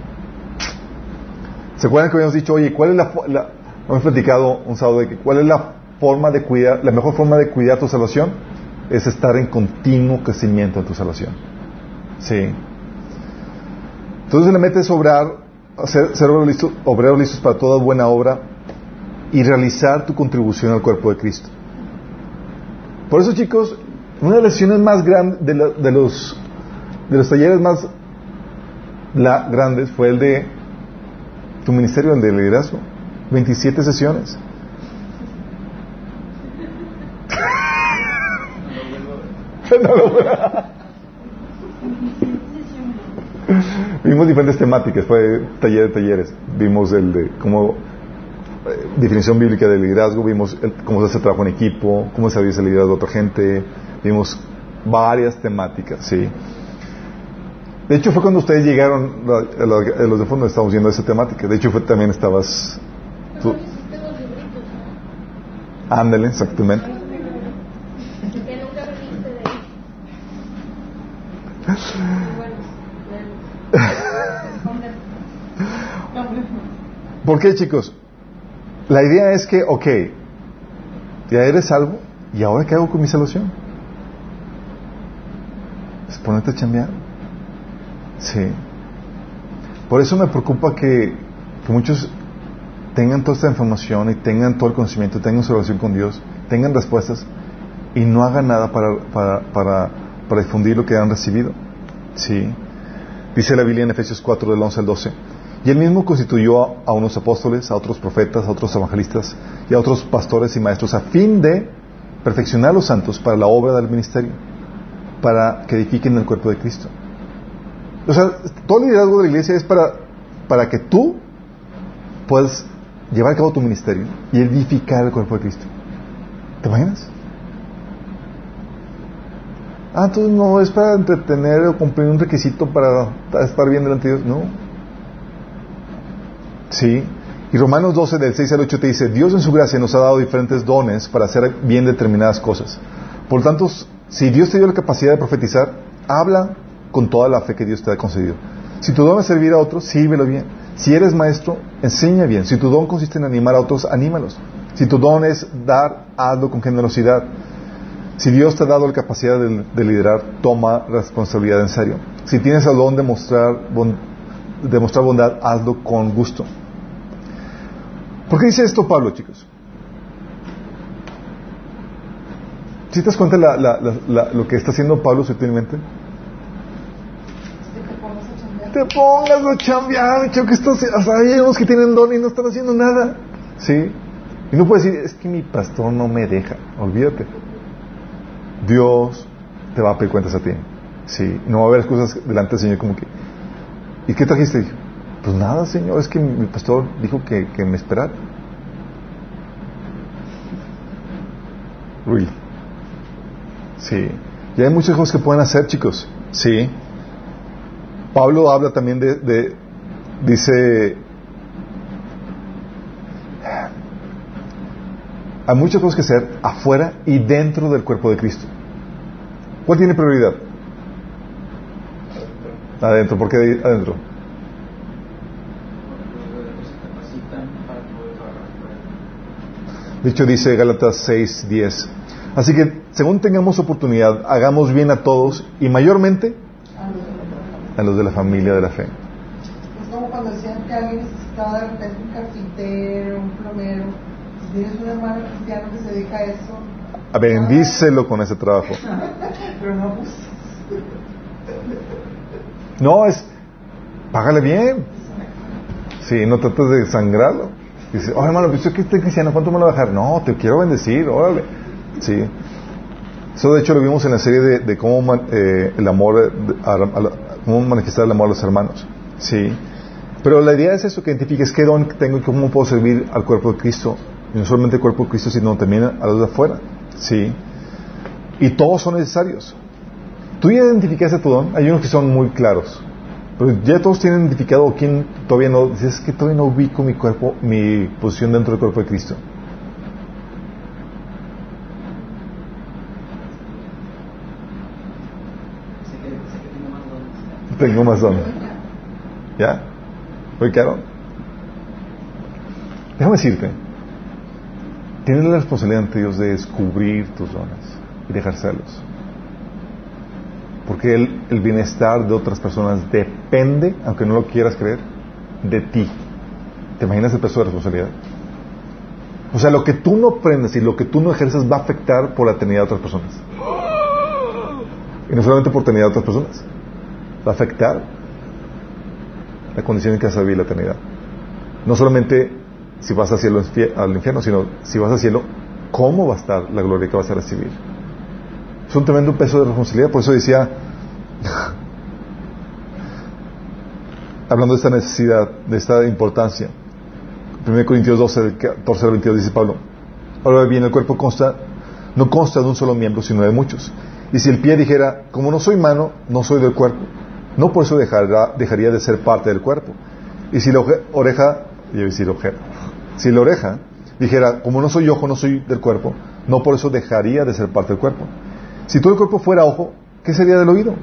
¿Se acuerdan que habíamos dicho, oye, cuál es la, la hemos platicado un sábado de que cuál es la forma de cuidar, la mejor forma de cuidar tu salvación? Es estar en continuo crecimiento en tu salvación. Sí. Entonces le metes obrar, ser, ser obreros, listos, para toda buena obra y realizar tu contribución al cuerpo de Cristo. Por eso, chicos, una de las lecciones más grandes, de, los, de los talleres más grandes fue el de tu ministerio, el de liderazgo. 27 sesiones. Vimos diferentes temáticas, fue taller de talleres. Vimos el de cómo eh, definición bíblica del liderazgo, vimos cómo se hace trabajo en equipo, cómo se avisa el liderazgo de otra gente, vimos varias temáticas, ¿sí? De hecho, fue cuando ustedes llegaron, a los de fondo estamos viendo esa temática. De hecho, fue, también estabas... Tú. Ándale, exactamente. ¿Por qué, chicos? La idea es que, ok, ya eres salvo, ¿y ahora qué hago con mi salvación? Es ponerte a chambear. Sí. Por eso me preocupa que, muchos tengan toda esta información y tengan todo el conocimiento, tengan su relación con Dios, tengan respuestas y no hagan nada para difundir lo que han recibido. Sí. Dice la Biblia en Efesios 4 del 11 al 12. Y él mismo constituyó a unos apóstoles, a otros profetas, a otros evangelistas y a otros pastores y maestros a fin de perfeccionar a los santos para la obra del ministerio, para que edifiquen el cuerpo de Cristo. O sea, todo el liderazgo de la iglesia es para, para que tú puedas llevar a cabo tu ministerio y edificar el cuerpo de Cristo. ¿Te imaginas? Ah, entonces no es para entretener o cumplir un requisito para estar bien delante de Dios. No. Sí. Y Romanos 12, del 6 al 8 te dice, Dios en su gracia nos ha dado diferentes dones para hacer bien determinadas cosas. Por lo tanto, si Dios te dio la capacidad de profetizar, habla con toda la fe que Dios te ha concedido. Si tu don es servir a otros, sírvelo bien. Si eres maestro, enseña bien. Si tu don consiste en animar a otros, anímalos. Si tu don es dar, hazlo con generosidad. Si Dios te ha dado la capacidad de, liderar, toma responsabilidad en serio. Si tienes el don de mostrar, de mostrar bondad, hazlo con gusto. ¿Por qué dice esto Pablo, chicos? ¿Si te das cuenta lo que está haciendo Pablo sutilmente? te pongas a chambear, que estás, o sea, hay unos que tienen don y no están haciendo nada. ¿Sí? Y no puedes decir, es que mi pastor no me deja. Olvídate. Dios te va a pedir cuentas a ti. Sí. No va a haber cosas delante del Señor como que, ¿y qué trajiste? Pues nada, Señor, es que mi pastor dijo que, que me esperara. Really. Sí. Y hay muchas cosas que pueden hacer, chicos. Sí. Pablo habla también de, dice, hay muchas cosas que hacer afuera y dentro del cuerpo de Cristo. ¿Cuál tiene prioridad? Adentro, ¿por qué adentro? De hecho dice Gálatas 6, 10. Así que, según tengamos oportunidad, hagamos bien a todos y mayormente a los de la familia de la fe. Es como cuando decían que alguien necesitaba de repente un carpintero, un plomero. Tienes un hermano cristiano que se dedica a eso, a bendícelo con ese trabajo. Pero no pues. No, es. Págale bien. Sí, no trates de sangrarlo. Dice, oh hermano, pues yo que estoy cristiano, ¿cuánto me lo va a dejar? No, te quiero bendecir, órale. Sí. Eso de hecho lo vimos en la serie de, de cómo eh, el amor, a, cómo manifestar el amor a los hermanos. Sí. Pero la idea es eso, que identifiques qué don tengo y cómo puedo servir al cuerpo de Cristo. Y no solamente al cuerpo de Cristo, sino también a los de afuera. Sí. Y todos son necesarios. Tú ya identificaste tu don. Hay unos que son muy claros. Pero ya todos tienen identificado quién todavía no. Dices que todavía no ubico mi cuerpo, mi posición dentro del cuerpo de Cristo. tengo más dones. ¿Ya? Oye, claro. Déjame decirte, tienes la responsabilidad ante Dios de descubrir tus dones y de ejercerlos. Porque el, bienestar de otras personas depende, aunque no lo quieras creer, de ti. ¿Te imaginas el peso de responsabilidad? O sea, lo que tú no aprendes y lo que tú no ejerces va a afectar por la eternidad de otras personas. Y no solamente por la eternidad de otras personas, va a afectar la condición en que vas a vivir la eternidad. No solamente si vas al cielo infierno, sino si vas al cielo, cómo va a estar la gloria que vas a recibir. Es un tremendo peso de responsabilidad, por eso decía, hablando de esta necesidad, de esta importancia. 1 Corintios 12, 14 al 22 dice Pablo, ahora bien, el cuerpo consta, no consta de un solo miembro, sino de muchos. Y si el pie dijera, como no soy mano, no soy del cuerpo, no por eso dejaría de ser parte del cuerpo. Y si la oreja, yo decir ojera, si la oreja dijera, como no soy ojo, no soy del cuerpo, no por eso dejaría de ser parte del cuerpo. Si todo el cuerpo fuera ojo, ¿qué sería del oído?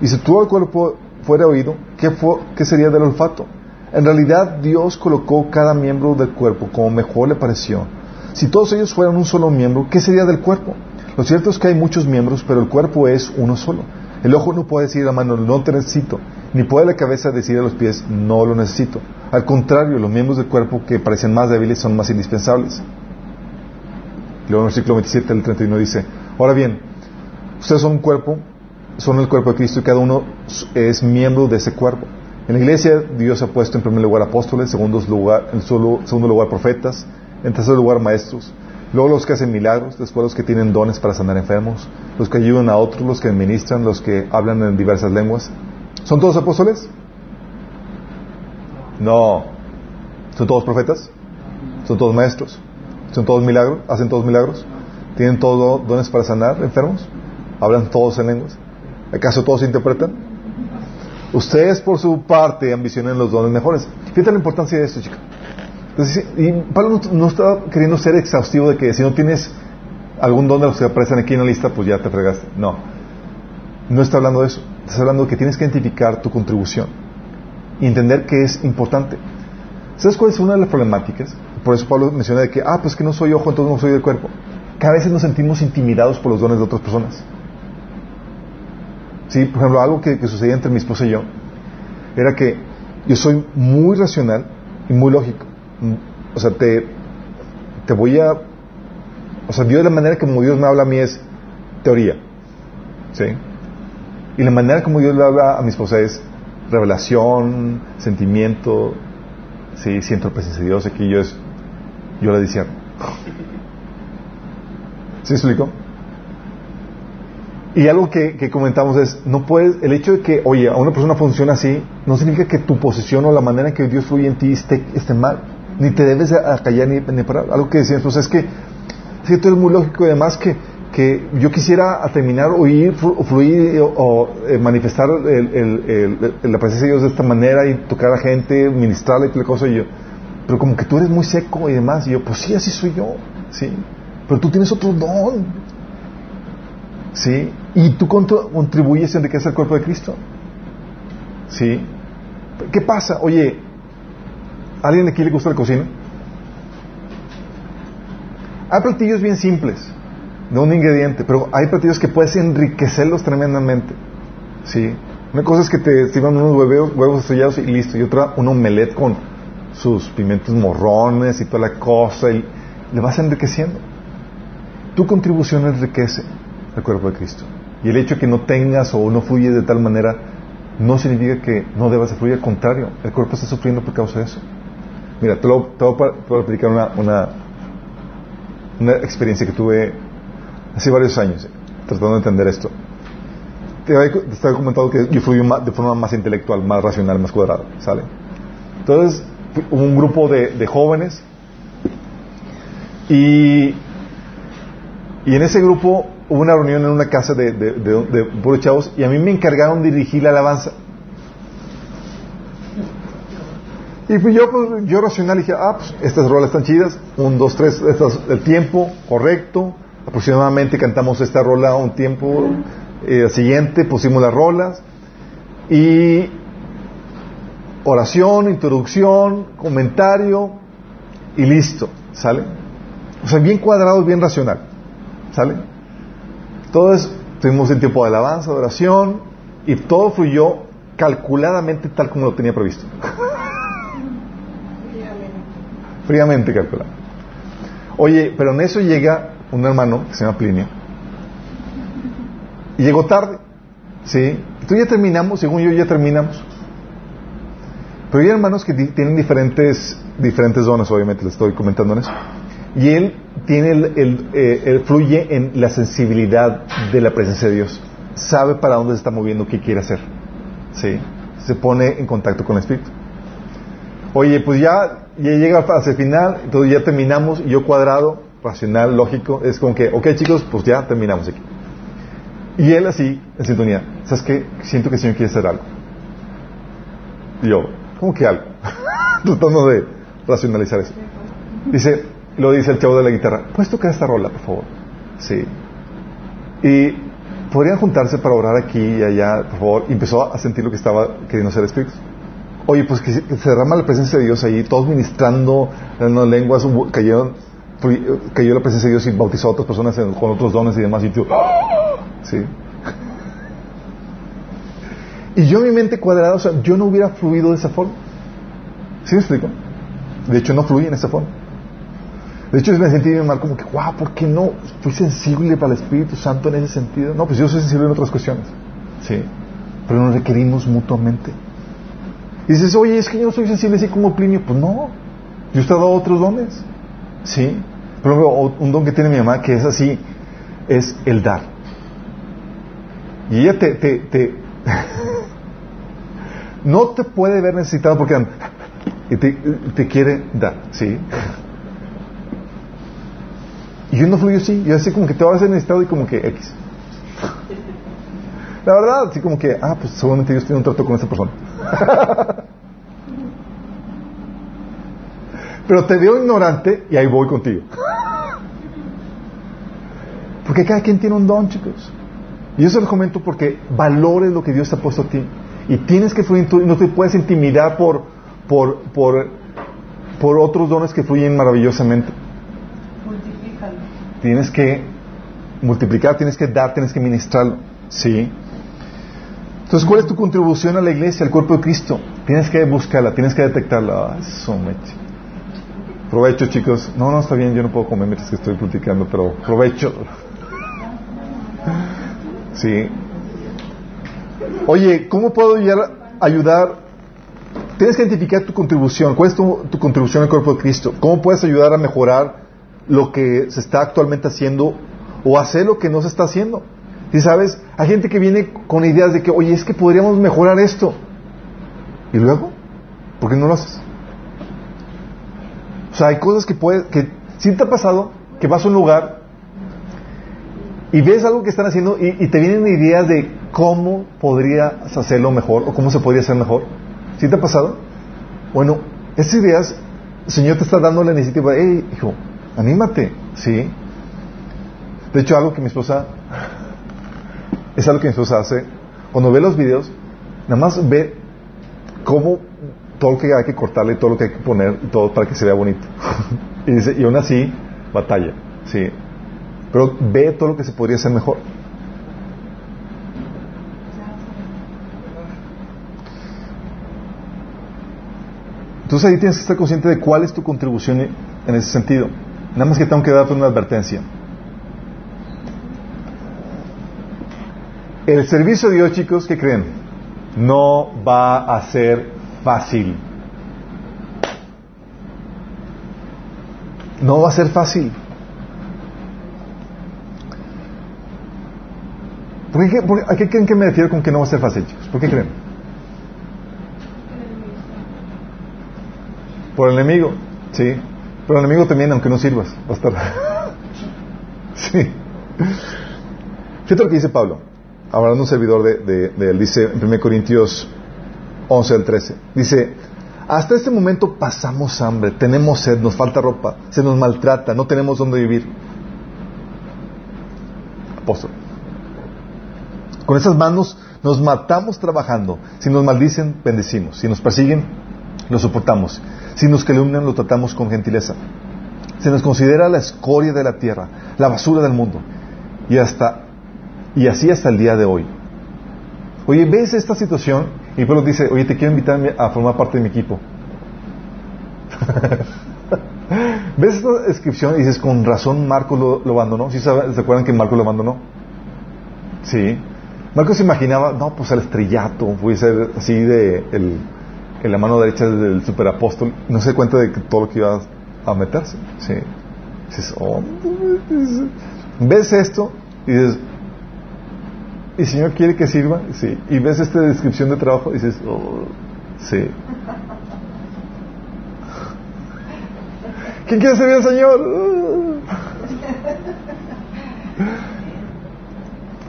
Y si todo el cuerpo fuera oído, ¿qué, ¿qué sería del olfato? En realidad Dios colocó cada miembro del cuerpo como mejor le pareció. Si todos ellos fueran un solo miembro, ¿qué sería del cuerpo? Lo cierto es que hay muchos miembros, pero el cuerpo es uno solo. El ojo no puede decir a mano, no te necesito, ni puede la cabeza decir a los pies, no lo necesito. Al contrario, los miembros del cuerpo que parecen más débiles son más indispensables. Luego en el versículo 27 al 31 dice, ahora bien, ustedes son un cuerpo, son el cuerpo de Cristo y cada uno es miembro de ese cuerpo. En la iglesia Dios ha puesto en primer lugar apóstoles, segundo en segundo lugar profetas, en tercer lugar maestros, luego los que hacen milagros, después los que tienen dones para sanar enfermos, los que ayudan a otros, los que administran, los que hablan en diversas lenguas. ¿Son todos apóstoles? No. ¿Son todos profetas? ¿Son todos maestros? ¿Son todos milagros? ¿Hacen todos milagros? ¿Tienen todos dones para sanar enfermos? ¿Hablan todos en lenguas? ¿Acaso todos interpretan? Ustedes por su parte ambicionan los dones mejores. Fíjate la importancia de esto, chica. y Pablo no, está queriendo ser exhaustivo de que si no tienes algún don de los que aparecen aquí en la lista, pues ya te fregaste. No. No está hablando de eso. Está hablando de que tienes que identificar tu contribución y entender que es importante. ¿Sabes cuál es una de las problemáticas? Por eso Pablo menciona de que, ah, pues que no soy ojo, entonces no soy del cuerpo. Que a veces nos sentimos intimidados por los dones de otras personas. Sí, por ejemplo, algo que, sucedía entre mi esposa y yo era que yo soy muy racional y muy lógico. Mm, o sea, te, te voy a... O sea, Dios, la manera como Dios me habla a mí es teoría. ¿Sí? Y la manera como Dios le habla a mi esposa es revelación, sentimiento. Sí, siento la presencia de Dios. Aquí yo es... Yo la discierno. ¿Sí explico? Y algo que, comentamos es, no puedes, el hecho de que, oye, a una persona funciona así, no significa que tu posición o la manera en que Dios fluye en ti esté, mal. Ni te debes callar ni, ni parar. Algo que decíamos, pues es que, si esto es muy lógico y además que, que yo quisiera terminar, oír, fluir o, eh, manifestar la presencia de Dios de esta manera y tocar a gente, ministrarle y tal cosa. Y yo, pero como que tú eres muy seco y demás. Y yo, pues sí, así soy yo. Sí. Pero tú tienes otro don. ¿Sí? Y tú contribuyes a enriquecer el cuerpo de Cristo. ¿Sí? ¿Qué pasa? Oye, ¿a alguien aquí le gusta la cocina? Hay platillos bien simples, de un ingrediente, pero hay platillos que puedes enriquecerlos tremendamente. ¿Sí? Una cosa es que te sirvan unos huevos, huevos estrellados y listo, y otra un omelette con sus pimientos morrones y toda la cosa, le vas enriqueciendo. Tu contribución enriquece el cuerpo de Cristo. Y el hecho de que no tengas o no fluyes de tal manera no significa que no debas de fluir, al contrario, el cuerpo está sufriendo por causa de eso. Mira, te, lo, te voy a una, una, una, experiencia que tuve hace varios años, tratando de entender esto. Te, estaba comentando que yo fluyo de forma más intelectual, más racional, más cuadrada, ¿sale? Entonces, hubo un grupo de, de jóvenes y, y en ese grupo hubo una reunión en una casa de, de, de, chavos y a mí me encargaron dirigir la alabanza. Y pues yo, pues, yo racional dije, ah, pues estas rolas están chidas, un, dos, tres, el tiempo correcto, aproximadamente cantamos esta rola un tiempo eh, siguiente, pusimos las rolas y oración, introducción, comentario y listo, ¿sale? O sea, bien cuadrado, bien racional, ¿sale? Entonces, tuvimos el tiempo de alabanza, de oración, y todo fluyó calculadamente tal como lo tenía previsto. Fríamente calculado. Oye, pero en eso llega un hermano que se llama Plinio. Y llegó tarde. ¿Sí? Tú ya terminamos, según yo ya terminamos. Pero hay hermanos que tienen diferentes, diferentes dones, obviamente, les estoy comentando en eso. Y él tiene el, eh, fluye en la sensibilidad de la presencia de Dios. Sabe para dónde se está moviendo, qué quiere hacer. ¿Sí? se pone en contacto con el Espíritu. Oye, pues ya, ya llega hacia el final, entonces ya terminamos, yo cuadrado, racional, lógico, es como que, ok chicos, pues ya terminamos aquí. Y él así, en sintonía, ¿sabes qué? Siento que el Señor quiere hacer algo. Y yo, ¿cómo que algo? Tratando de racionalizar eso. Dice, lo dice el chavo de la guitarra, ¿puedes tocar esta rola, por favor? Sí. Y podrían juntarse para orar aquí y allá, por favor. Y empezó a sentir lo que estaba queriendo hacer Espíritu. Oye, pues que se, derrama la presencia de Dios ahí, todos ministrando en las lenguas, cayeron, cayó la presencia de Dios y bautizó a otras personas con otros dones y demás. Y tú, ¿sí? Y yo mi mente cuadrada, o sea, yo no hubiera fluido de esa forma. ¿Sí me explico? De hecho, no fluye en esa forma. De hecho, me sentí mal como que, wow, ¿por qué no fui sensible para el Espíritu Santo en ese sentido? No, pues yo soy sensible en otras cuestiones. Sí. Pero nos requerimos mutuamente. Y dices, oye, es que yo soy sensible así como Plinio. Pues no. Yo he dado otros dones. Sí. Por ejemplo, un don que tiene mi mamá que es así, es el dar. Y ella te, te, te no te puede ver necesitado porque y te, te quiere dar, ¿sí? Y yo no fluyo así, yo así como que te vas a hacer necesitado y como que X. La verdad, así como que, ah, pues seguramente Dios tiene un trato con esa persona. Pero te veo ignorante y ahí voy contigo. Porque cada quien tiene un don, chicos. Y se lo comento porque valores lo que Dios te ha puesto a ti. Y tienes que fluir, no te puedes intimidar por, por, por, por otros dones que fluyen maravillosamente. Tienes que multiplicar, tienes que dar, tienes que ministrarlo. ¿Sí? Entonces, ¿cuál es tu contribución a la iglesia, al cuerpo de Cristo? Tienes que buscarla, tienes que detectarla. Ah, eso Provecho, chicos. No, no, está bien, yo no puedo comer mientras que estoy platicando, pero provecho. Sí. Oye, ¿cómo puedo ayudar? Tienes que identificar tu contribución. ¿Cuál es tu, tu contribución al cuerpo de Cristo? ¿Cómo puedes ayudar a mejorar lo que se está actualmente haciendo o hacer lo que no se está haciendo. Y sabes, hay gente que viene con ideas de que, oye, es que podríamos mejorar esto. ¿Y luego? ¿Por qué no lo haces? O sea, hay cosas que puede, que si te ha pasado, que vas a un lugar y ves algo que están haciendo y, te vienen ideas de cómo podrías hacerlo mejor o cómo se podría hacer mejor. ¿Sí te ha pasado? Bueno, esas ideas, el Señor te está dando la iniciativa, hey, hijo, Anímate, ¿sí? De hecho, algo que mi esposa, es algo que mi esposa hace, cuando ve los videos, nada más ve cómo todo lo que hay que cortarle, todo lo que hay que poner, todo para que se vea bonito. y dice, y aún así, batalla, ¿sí? Pero ve todo lo que se podría hacer mejor. Entonces ahí tienes que estar consciente de cuál es tu contribución en ese sentido. Nada más que tengo que darte una advertencia. El servicio de Dios, chicos, ¿qué creen? No va a ser fácil. No va a ser fácil. ¿Por qué, por, ¿A qué creen que me refiero con que no va a ser fácil, chicos? ¿Por qué creen? Por el enemigo, sí. Pero el enemigo también, aunque no sirvas, va a estar. sí. Fíjate lo que dice Pablo, hablando de un servidor de, él, dice en 1 Corintios 11 al 13, dice, hasta este momento pasamos hambre, tenemos sed, nos falta ropa, se nos maltrata, no tenemos dónde vivir. Apóstol. Con esas manos nos matamos trabajando. Si nos maldicen, bendecimos. Si nos persiguen, lo soportamos. Si nos calumnian, lo tratamos con gentileza. Se nos considera la escoria de la tierra, la basura del mundo. Y, hasta, y así hasta el día de hoy. Oye, ¿ves esta situación? Y Pablo dice, oye, te quiero invitar a formar parte de mi equipo. ¿Ves esta descripción? Y dices, con razón Marco lo, abandonó. ¿Sí se acuerdan que Marco lo abandonó? Sí. Marco se imaginaba, no, pues el estrellato, puede ser así de el, en la mano derecha del superapóstol, no se cuenta de todo lo que iba a meterse. ¿sí? Dices, oh, ves esto y dices, ¿y el Señor quiere que sirva? Sí. Y ves esta descripción de trabajo y dices, oh, sí. ¿Quién quiere servir al Señor?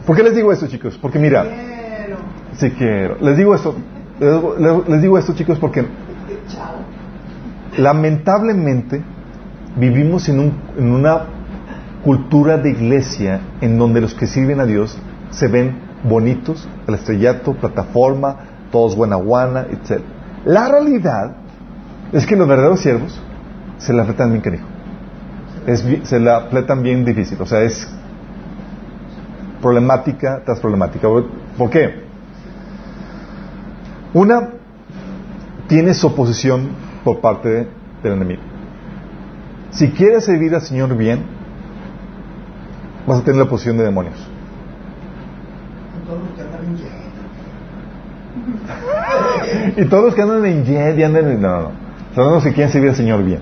¿Por qué les digo esto, chicos? Porque mira, Quiero. sí quiero. Les digo esto, les les digo esto, chicos, porque lamentablemente vivimos en, un- en una cultura de iglesia en donde los que sirven a Dios se ven bonitos, el estrellato, plataforma, todos buena guana, etc. La realidad es que los verdaderos siervos se la apretan bien canijo. Es, se la apretan bien difícil. O sea, es problemática tras problemática. ¿Por qué? Una, tienes oposición por parte del enemigo. Si quieres servir al Señor bien, vas a tener la oposición de demonios. Todos los que andan en jet. Y todos los que andan en jet y andan en... No, no, no. Son los que quieren servir al Señor bien.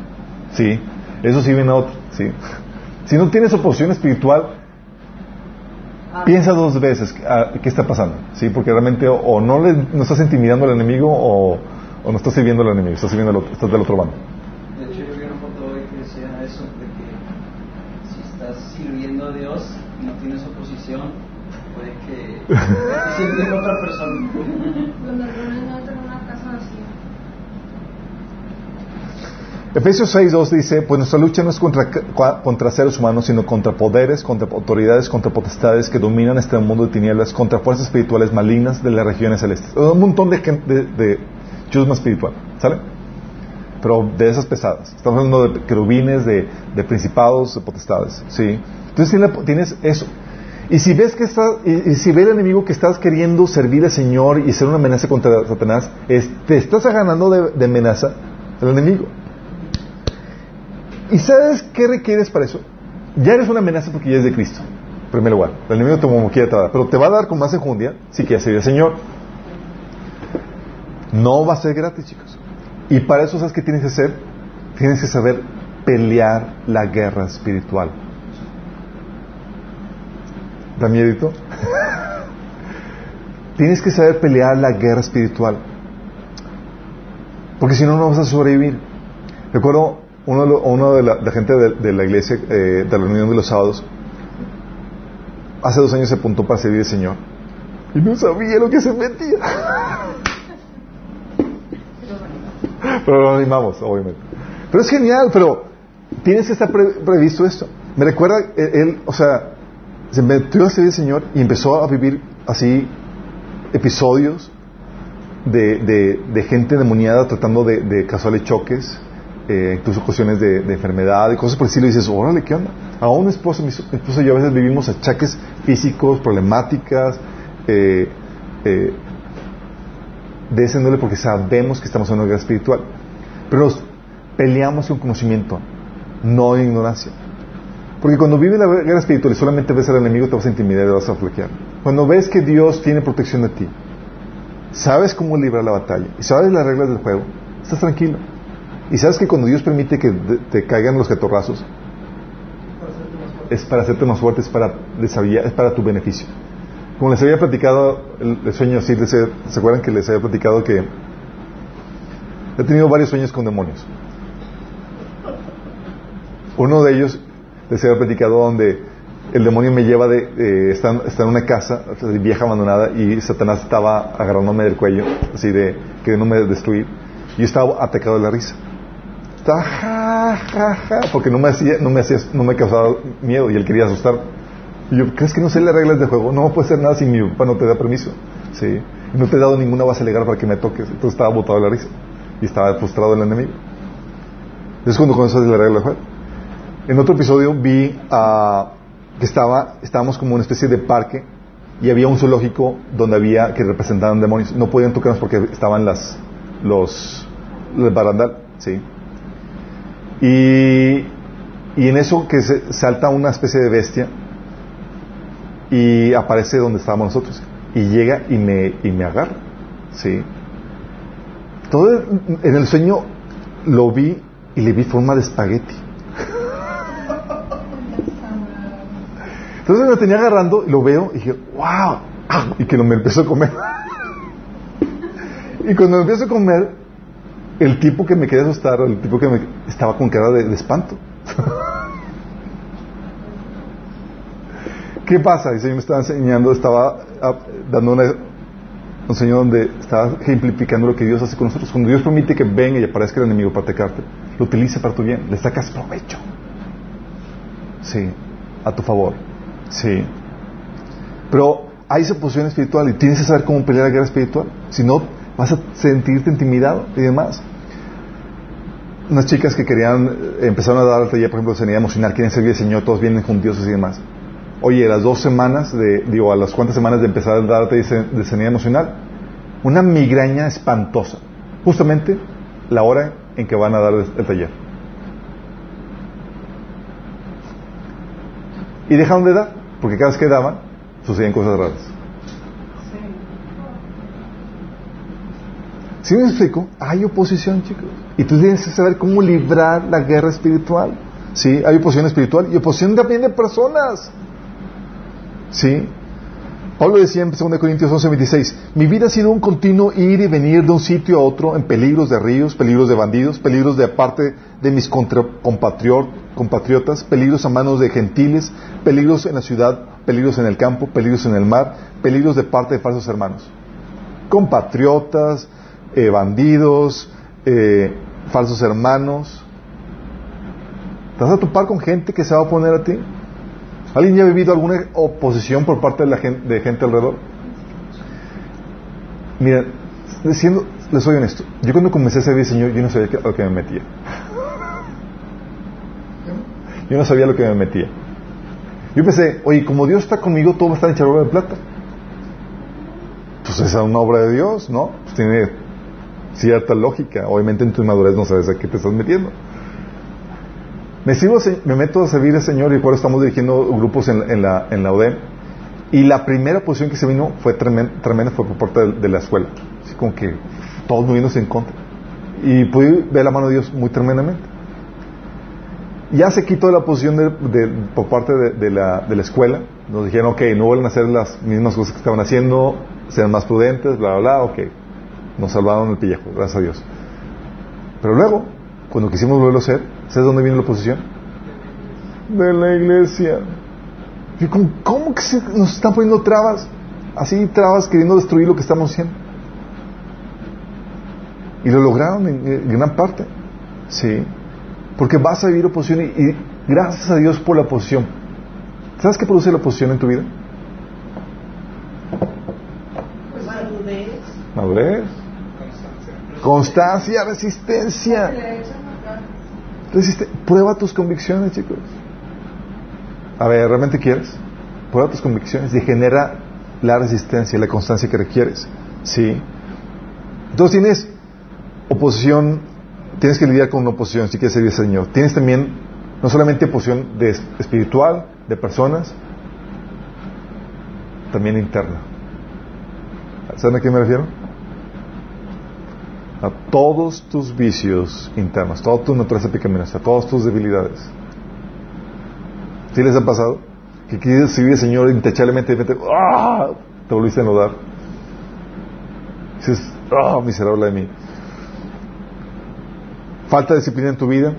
Sí. Eso sí viene a otro. Sí. Si no tienes oposición espiritual, piensa dos veces ah, qué está pasando. Sí, porque realmente o, o no, le, no estás intimidando al enemigo o, o no estás sirviendo al enemigo, estás sirviendo al otro, estás del otro bando. De hecho, yo vi una foto hoy que decía eso, de que si estás sirviendo a Dios y no tienes oposición, puede sirviendo a otra persona. Cuando algunos no una casa vacía. Efesios 6.2 dice, pues nuestra lucha no es contra, contra seres humanos, sino contra poderes, contra autoridades, contra potestades que dominan este mundo de tinieblas, contra fuerzas espirituales malignas de las regiones celestes. Un montón de, de, de chusma espiritual, ¿sale? Pero de esas pesadas. Estamos hablando de querubines, de, de principados, de potestades, ¿sí? Entonces tiene- tienes eso. Y si ves que estás, y, si ve el enemigo que estás queriendo servir al Señor y ser una amenaza contra Satanás, es- te estás ganando de, amenaza el enemigo. ¿Y sabes qué requieres para eso? Ya eres una amenaza porque ya es de Cristo. En primer lugar, el enemigo te como va a dar, pero te va a dar con más enjundia si quieres servir al Señor. No va a ser gratis, chicos. Y para eso, ¿sabes qué tienes que hacer? Tienes que saber pelear la guerra espiritual. ¿Da miedito? tienes que saber pelear la guerra espiritual. Porque si no, no vas a sobrevivir. Recuerdo uno de, lo- uno de la, la gente de, de la iglesia, eh, de la reunión de los sábados, hace dos años se apuntó para servir al Señor. Y no sabía lo que se metía. Pero lo animamos, obviamente. Pero es genial, pero tienes que estar pre- previsto esto. Me recuerda, él, él, o sea, se metió a servir al Señor y empezó a vivir así episodios de, de, gente demoniada tratando de, de causarle choques, eh, incluso cuestiones de, enfermedad y cosas por el estilo. Y dices, órale, ¿qué onda? Aún mi esposo, mi esposo y yo a veces vivimos achaques físicos, problemáticas, eh, eh, porque sabemos que estamos en una guerra espiritual. Pero nos peleamos con conocimiento, no en ignorancia. Porque cuando vives la guerra espiritual y solamente ves al enemigo, te vas a intimidar y vas a flaquear. Cuando ves que Dios tiene protección de ti, sabes cómo librar la batalla y sabes las reglas del juego, estás tranquilo. Y sabes que cuando Dios permite que te caigan los catorrazos, es para hacerte más fuerte, es para, es para tu beneficio. Como les había platicado el, el sueño, sí, les ¿se acuerdan que les había platicado que he tenido varios sueños con demonios? Uno de ellos les había platicado donde el demonio me lleva de, eh, está, en- está en una casa vieja abandonada y Satanás estaba agarrándome del cuello, así de queriéndome destruir. Y yo estaba atacado de la risa. Estaba ja, ja, ja, porque no me hacía, no me hacía, no me causaba miedo y él quería asustar. Y yo, ¿crees que no sé las reglas del juego? No puede hacer nada si mi papá no te da permiso. Sí. No te he dado ninguna base legal para que me toques. Entonces estaba botado de la risa. Y estaba frustrado el enemigo. Es cuando conoces la regla del juego. En otro episodio vi ah, que estaba, estábamos como una especie de parque y había un zoológico donde había que representaban demonios. No podían tocarnos porque estaban las, los, el barandal, sí. Y, y en eso que se salta una especie de bestia y aparece donde estábamos nosotros y llega y me, y me agarra, sí. Todo en el sueño lo vi y le vi forma de espagueti. Entonces me tenía agarrando y lo veo y dije, wow. y que no me empezó a comer. y cuando me empiezo a comer, el tipo que me quería asustar, el tipo que me estaba con cara de, espanto. ¿Qué pasa? El Señor me estaba enseñando, estaba ah, dando una, un Señor donde estaba ejemplificando lo que Dios hace con nosotros. Cuando Dios permite que venga y aparezca el enemigo para atacarte, lo utiliza para tu bien, le sacas provecho. Sí, a tu favor. Sí. Pero hay posición espiritual y tienes que saber cómo pelear la guerra espiritual. Si no, vas a sentirte intimidado y demás. Unas chicas que querían, eh, empezaron a dar al taller, por ejemplo, de sanidad emocional, quieren servir al Señor, todos vienen juntos y demás. Oye, a las dos semanas, de, digo, a las cuantas semanas de empezar a dar taller de sanidad emocional, una migraña espantosa. Justamente la hora en que van a dar el, el taller. Y dejaron de dar, porque cada vez que daban, sucedían cosas raras. ¿Sí me explico? Hay oposición, chicos. Y tú tienes que saber cómo librar la guerra espiritual. ¿Sí? Hay oposición espiritual y oposición también de personas. ¿Sí? Pablo decía en 2 Corintios 11, 26, mi vida ha sido un continuo ir y venir de un sitio a otro en peligros de ríos, peligros de bandidos, peligros de parte de mis compatriotas, peligros a manos de gentiles, peligros en la ciudad, peligros en el campo, peligros en el mar, peligros de parte de falsos hermanos. Compatriotas, eh, bandidos, eh, falsos hermanos. ¿Te vas a topar con gente que se va a oponer a ti? ¿Alguien ya ha vivido alguna oposición por parte de la gente, de gente alrededor? Mira, diciendo, les soy honesto, yo cuando comencé a al Señor, yo no sabía a lo que me metía. Yo no sabía lo que me metía. Yo pensé, oye, como Dios está conmigo, todo va a estar en charola de plata. Pues esa es una obra de Dios, ¿no? Pues tiene cierta lógica. Obviamente en tu inmadurez no sabes a qué te estás metiendo. Me, meto a servir al Señor y por estamos dirigiendo grupos en, la, en la ODEM. Y la primera posición que se vino fue tremenda, tremenda fue por parte de, la escuela. Así como que todos moviéndose en contra. Y pude ver la mano de Dios muy tremendamente. Ya se quitó la posición de, por parte de, de la, de la escuela. Nos dijeron, ok, no vuelven a hacer las mismas cosas que estaban haciendo, sean más prudentes, bla, bla, bla, ok. Nos salvaron el pellejo, gracias a Dios. Pero luego, cuando quisimos volverlo a hacer, ¿sabes dónde viene la oposición? De la iglesia. Y ¿cómo, cómo que se nos están poniendo trabas? Así trabas queriendo destruir lo que estamos haciendo. Y lo lograron en, en gran parte. Sí. Porque vas a vivir oposición y, y gracias a Dios por la oposición. ¿Sabes qué produce la oposición en tu vida? Pues madurez. Madurez, Constancia. constancia, resistencia. Resiste- prueba tus convicciones, chicos. A ver, ¿realmente quieres? Prueba tus convicciones y genera la resistencia, la constancia que requieres. ¿Sí? Entonces tienes oposición, tienes que lidiar con una oposición si quieres servir al Señor. Tienes también no solamente oposición de espiritual, de personas, también interna. ¿Saben a qué me refiero? A todos tus vicios internos, toda tu naturaleza pecaminosa, a todas tus debilidades. ¿Sí les ha pasado? Que quieres servir Señor intachablemente y de ¡ah! te volviste a enlodar. Dices, ¡ah! miserable de mí. Falta de disciplina en tu vida.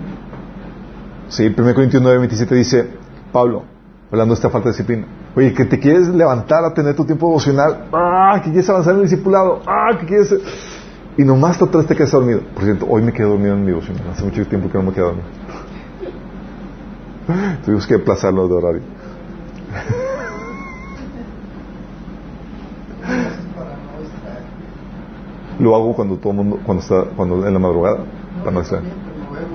Sí, 1 Corintios 9, 27 dice, Pablo, hablando de esta falta de disciplina. Oye, que te quieres levantar a tener tu tiempo devocional. ¡Ah! Que quieres avanzar en el discipulado. ¡Ah! Que quieres... Y nomás te atrás te quedas dormido. Por cierto, hoy me quedé dormido en mi devocional. Hace mucho tiempo que no me quedé dormido. Tuvimos que aplazarlo de horario. Lo hago cuando todo el mundo, cuando está, cuando en la madrugada, para no estar.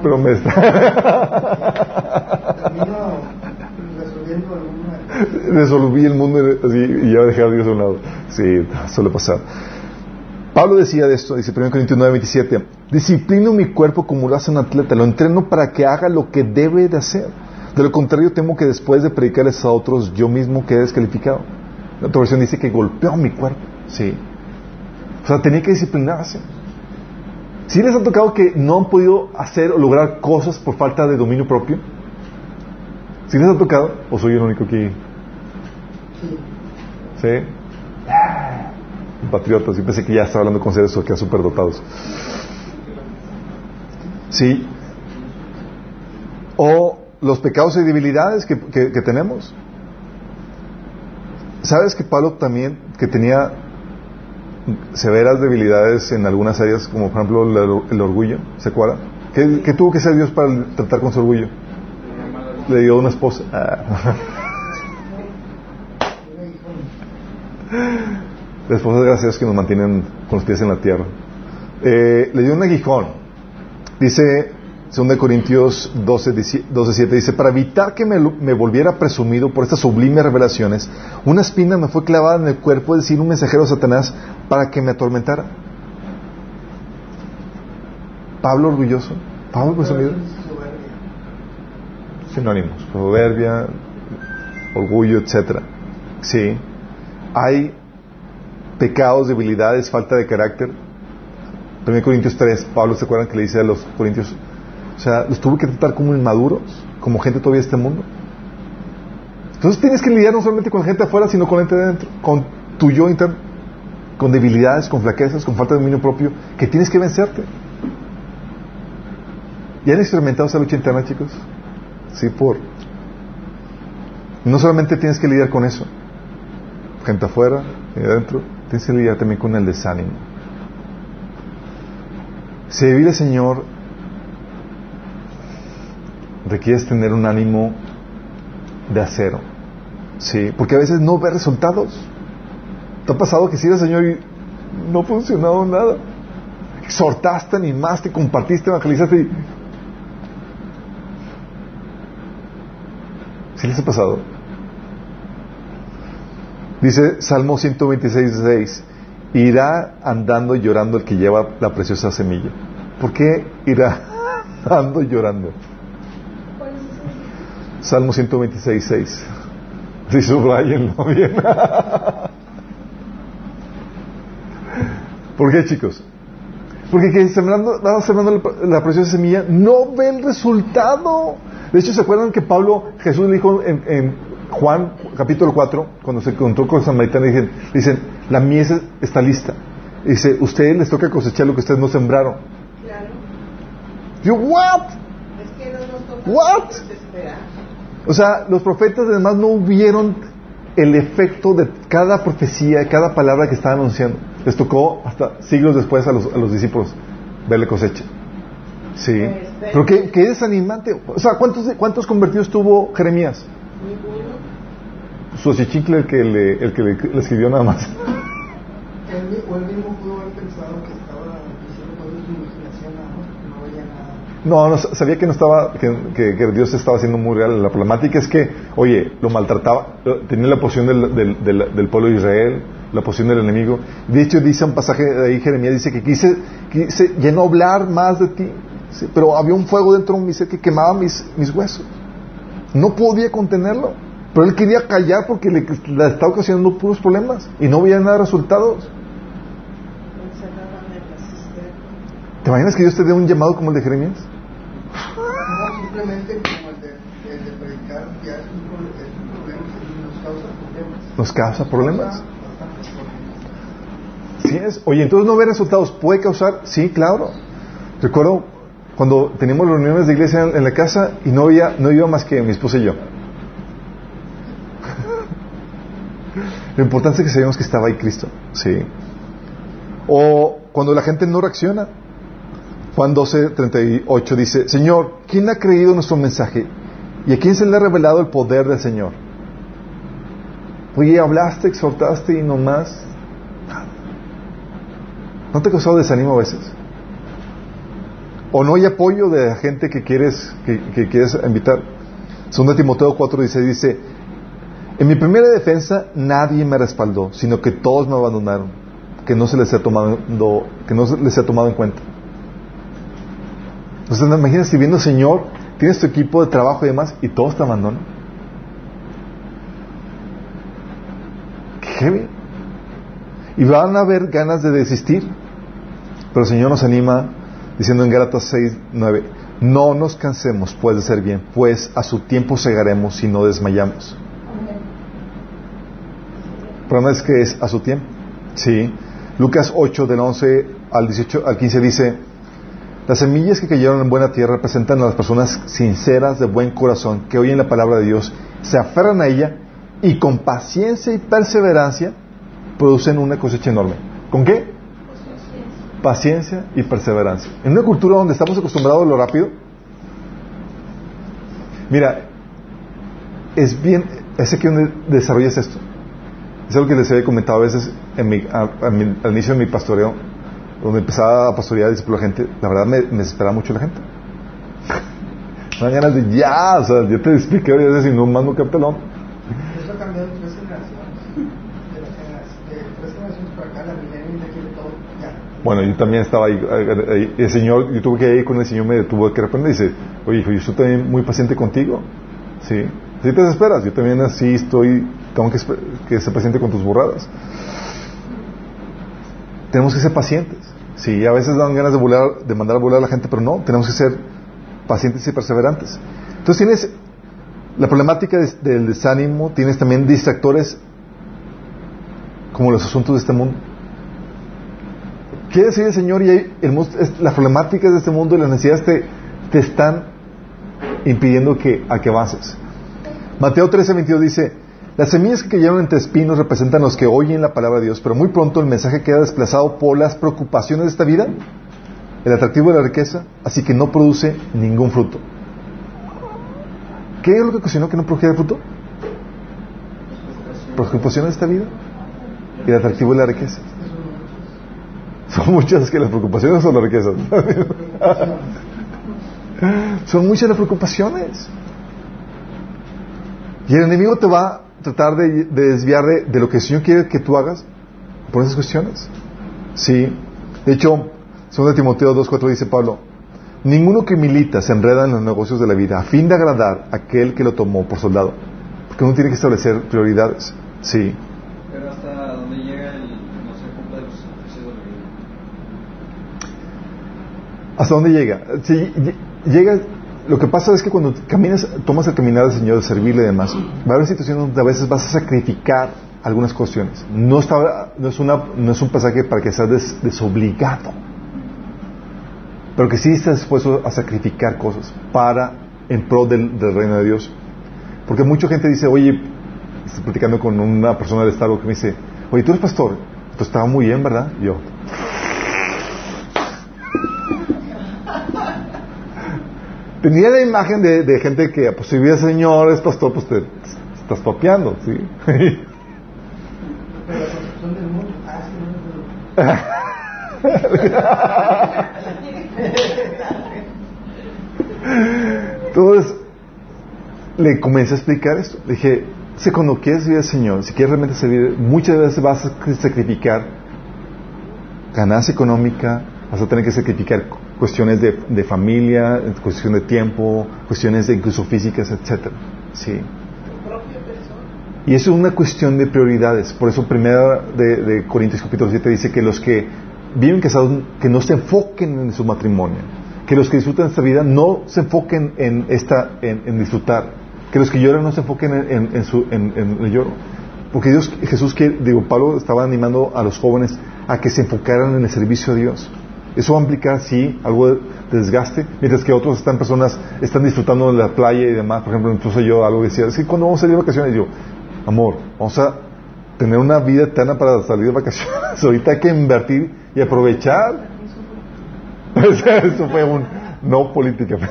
Pero me está. Resolví el mundo así y ya dejé a Dios a un lado. Sí, suele pasar. Pablo decía de esto, dice 1 Corintios 9, 27, disciplino mi cuerpo como lo hace un atleta, lo entreno para que haga lo que debe de hacer. De lo contrario, temo que después de predicarles a otros, yo mismo quede descalificado. La otra versión dice que golpeó mi cuerpo. Sí. O sea, tenía que disciplinarse. Si les ha tocado que no han podido hacer o lograr cosas por falta de dominio propio? ¿Si les ha tocado? ¿O soy el único aquí? Sí. ¿Sí? Patriotas. Yo pensé que ya estaba hablando con seres que súper dotados. Sí. O los pecados y debilidades que, que- tenemos. ¿Sabes que Pablo también, que tenía severas debilidades en algunas áreas, como por ejemplo el, orgullo? ¿Se acuerdan? ¿Qué, qué tuvo que hacer Dios para tratar con su orgullo? Le dio una esposa. Ah. Las esposas, gracias que nos mantienen con los pies en la tierra. Eh, le dio un aguijón. Dice, 2 Corintios 12, 12, 7, dice, para evitar que me, me volviera presumido por estas sublimes revelaciones, una espina me fue clavada en el cuerpo, es decir, un mensajero de Satanás, para que me atormentara. Pablo orgulloso, Pablo presumido, sinónimos, soberbia, orgullo, etcétera. Sí, hay pecados, debilidades, falta de carácter. 1 Corintios 3, Pablo se acuerdan que le dice a los corintios, o sea, los tuvo que tratar como inmaduros, como gente todavía de este mundo. Entonces tienes que lidiar no solamente con gente afuera, sino con gente de dentro, con tu yo interno, con debilidades, con flaquezas, con falta de dominio propio, que tienes que vencerte. ¿Ya han experimentado esa lucha interna, chicos? Sí, por. No solamente tienes que lidiar con eso, gente afuera y adentro, tienes que lidiar también con el desánimo. Servir al Señor requieres tener un ánimo de acero, sí, porque a veces no ves resultados. ¿Te ha pasado que sirves al Señor y no ha funcionado nada? Exhortaste, animaste, compartiste, evangelizaste y... ¿Sí les ha pasado? Dice Salmo 126, 6, irá andando llorando el que lleva la preciosa semilla. ¿Por qué irá andando llorando? Salmo 126, 6. Si subrayenlo bien. ¿Por qué, chicos? Porque que sembrando, sembrando la, la preciosa semilla no ve el resultado. De hecho, ¿se acuerdan que Pablo, Jesús le dijo en, en Juan capítulo 4, cuando se encontró con Samaritana, dicen, dicen, la mies está lista. Dice, ustedes les toca cosechar lo que ustedes no sembraron. Claro. Yo, ¿what? Es que no nos toca What? O sea, los profetas además no vieron el efecto de cada profecía, de cada palabra que estaban anunciando. Les tocó hasta siglos después a los, a los discípulos verle cosecha. Sí. Pero qué, qué desanimante. O sea, ¿cuántos, ¿cuántos convertidos tuvo Jeremías? Ninguno. Su achichincle, el que, le, el que le, le escribió nada más. Él, mi- o él mismo pudo haber pensado que estaba diciendo cosas de su imaginación, nada más, que no veía nada. No, no, sabía que no estaba, que, que- que Dios estaba haciendo muy real. La problemática es que, oye, lo maltrataba, tenía la posición del, del, del- del pueblo de Israel, la posición del enemigo. De hecho, dice un pasaje de ahí, Jeremías dice que quise, quise ya no hablar más de ti, pero había un fuego dentro de mi ser que quemaba mis, mis huesos. No podía contenerlo, pero él quería callar porque le, le estaba ocasionando puros problemas y no veía nada de resultados. ¿Te imaginas que Dios te dé un llamado como el de Jeremías? No, simplemente como el de, el de predicar, ya es un, problema nos causa problemas. Nos causa problemas. Sí es. Oye, entonces no ver resultados puede causar, sí, claro. Recuerdo cuando teníamos reuniones de iglesia en, en la casa y no había, no iba más que mi esposa y yo. Lo importante es que sabíamos que estaba ahí Cristo, sí. O cuando la gente no reacciona. Juan 12, 38 dice, Señor, ¿quién ha creído nuestro mensaje? ¿Y a quién se le ha revelado el poder del Señor? Oye, hablaste, exhortaste y nomás ¿No te causado desánimo a veces? ¿O no hay apoyo de la gente que quieres, que, que quieres invitar? Segundo Timoteo 4 dice, dice, en mi primera defensa nadie me respaldó, sino que todos me abandonaron, que no se les ha tomado, que no se les ha tomado en cuenta. Entonces, ¿no imaginas si viendo Señor, tienes tu equipo de trabajo y demás, y todos te abandonan? Qué heavy. Y van a haber ganas de desistir. Pero el Señor nos anima diciendo en Gálatas 6, 9, no nos cansemos pues de ser bien, pues a su tiempo segaremos si no desmayamos. Problema es que es a su tiempo. Sí. Lucas 8, del 11 al, 18, al 15 dice, las semillas que cayeron en buena tierra representan a las personas sinceras, de buen corazón, que oyen la palabra de Dios, se aferran a ella y con paciencia y perseverancia producen una cosecha enorme. ¿Con qué? Paciencia y perseverancia. En una cultura donde estamos acostumbrados a lo rápido, mira, es bien, es aquí donde desarrollas esto. Es algo que les había comentado a veces en mi, al inicio de mi pastoreo, donde empezaba a pastorear y por la gente, la verdad me, me desesperaba mucho la gente. Me dan ganas de ya, o sea, yo te expliqué ahorita si no mando capelón. Eso ha cambiado en tres generaciones. De, las generaciones, de tres generaciones para acá, la quiere todo ya. Bueno, yo también estaba ahí, ahí, el Señor, yo tuve que ir con el Señor, me detuvo que reprender y dice, oye, hijo, yo estoy también muy paciente contigo. Sí, si te desesperas, yo también así estoy, tengo que, ser paciente con tus borradas. Tenemos que ser pacientes. Sí, a veces dan ganas de, mandar a volar a la gente, pero no, tenemos que ser pacientes y perseverantes. Entonces tienes la problemática de, del desánimo, tienes también distractores como los asuntos de este mundo. Quiere decir el Señor y las problemáticas de este mundo y las necesidades te, te están impidiendo que, a que avances. Mateo 13, 22 dice, las semillas que cayeron entre espinos representan los que oyen la palabra de Dios, pero muy pronto el mensaje queda desplazado por las preocupaciones de esta vida, el atractivo de la riqueza, así que no produce ningún fruto. ¿Qué es lo que ocasionó que no produjera fruto? Preocupaciones de esta vida y el atractivo de la riqueza. Son muchas que las preocupaciones o las riquezas. Son muchas las preocupaciones. Y el enemigo te va tratar de, de desviar de, de, lo que el Señor quiere que tú hagas por esas cuestiones. Sí. De hecho, 2 Timoteo 2.4 dice Pablo, ninguno que milita se enreda en los negocios de la vida a fin de agradar a aquel que lo tomó por soldado. Porque uno tiene que establecer prioridades. Sí. Pero hasta donde llega el no se cumple los de la vida. ¿Hasta dónde llega? Sí, llega lo que pasa es que cuando caminas, tomas el caminar del Señor, de servirle y demás, va a haber situaciones donde a veces vas a sacrificar algunas cuestiones. No, está, no, es, una, no es un pasaje para que seas des, desobligado, pero que sí estás dispuesto a sacrificar cosas para, en pro del, reino de Dios. Porque mucha gente dice, oye, estoy platicando con una persona de Starbucks que me dice, oye, tú eres pastor, esto estaba muy bien, ¿verdad? Y yo, tenía la imagen de, de gente que, pues si vives señor, es pastor, pues te, te estás topeando, ¿sí? Pero la del mundo, Entonces, le comencé a explicar esto. Le dije, si cuando quieres servir al Señor, si quieres realmente servir, muchas veces vas a sacrificar ganancia económica, vas a tener que sacrificar cuestiones de, de familia, cuestión de tiempo, cuestiones de incluso físicas, etcétera. Sí. Y es una cuestión de prioridades. Por eso primera de, de, Corintios capítulo 7 dice que los que viven casados que no se enfoquen en su matrimonio, que los que disfrutan esta vida no se enfoquen en esta en, en disfrutar, que los que lloran no se enfoquen en, en su, el lloro. Porque Dios, Jesús, que, digo, Pablo estaba animando a los jóvenes a que se enfocaran en el servicio a Dios. Eso va a implicar, sí, algo de desgaste, mientras que otros están personas, están disfrutando de la playa y demás. Por ejemplo, incluso yo algo decía, sí, cuando vamos a salir de vacaciones? yo, amor, vamos a tener una vida eterna para salir de vacaciones. Ahorita hay que invertir y aprovechar. Eso fue un no política.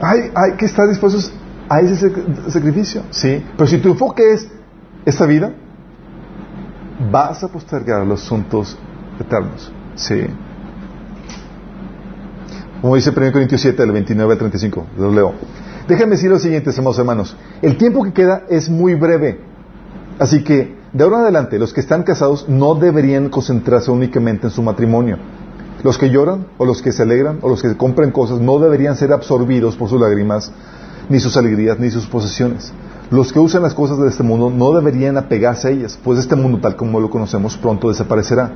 hay, hay que estar dispuestos a ese sacrificio, sí. Pero si tu enfoque es esta vida, vas a postergar los asuntos eternos. Sí. Como dice 1 Corintios 7, del 29 al 35, los leo. Déjenme decir lo siguiente, amados hermanos. El tiempo que queda es muy breve. Así que, de ahora en adelante, los que están casados no deberían concentrarse únicamente en su matrimonio. Los que lloran, o los que se alegran, o los que compran cosas, no deberían ser absorbidos por sus lágrimas, ni sus alegrías, ni sus posesiones. Los que usan las cosas de este mundo no deberían apegarse a ellas, pues este mundo tal como lo conocemos pronto desaparecerá.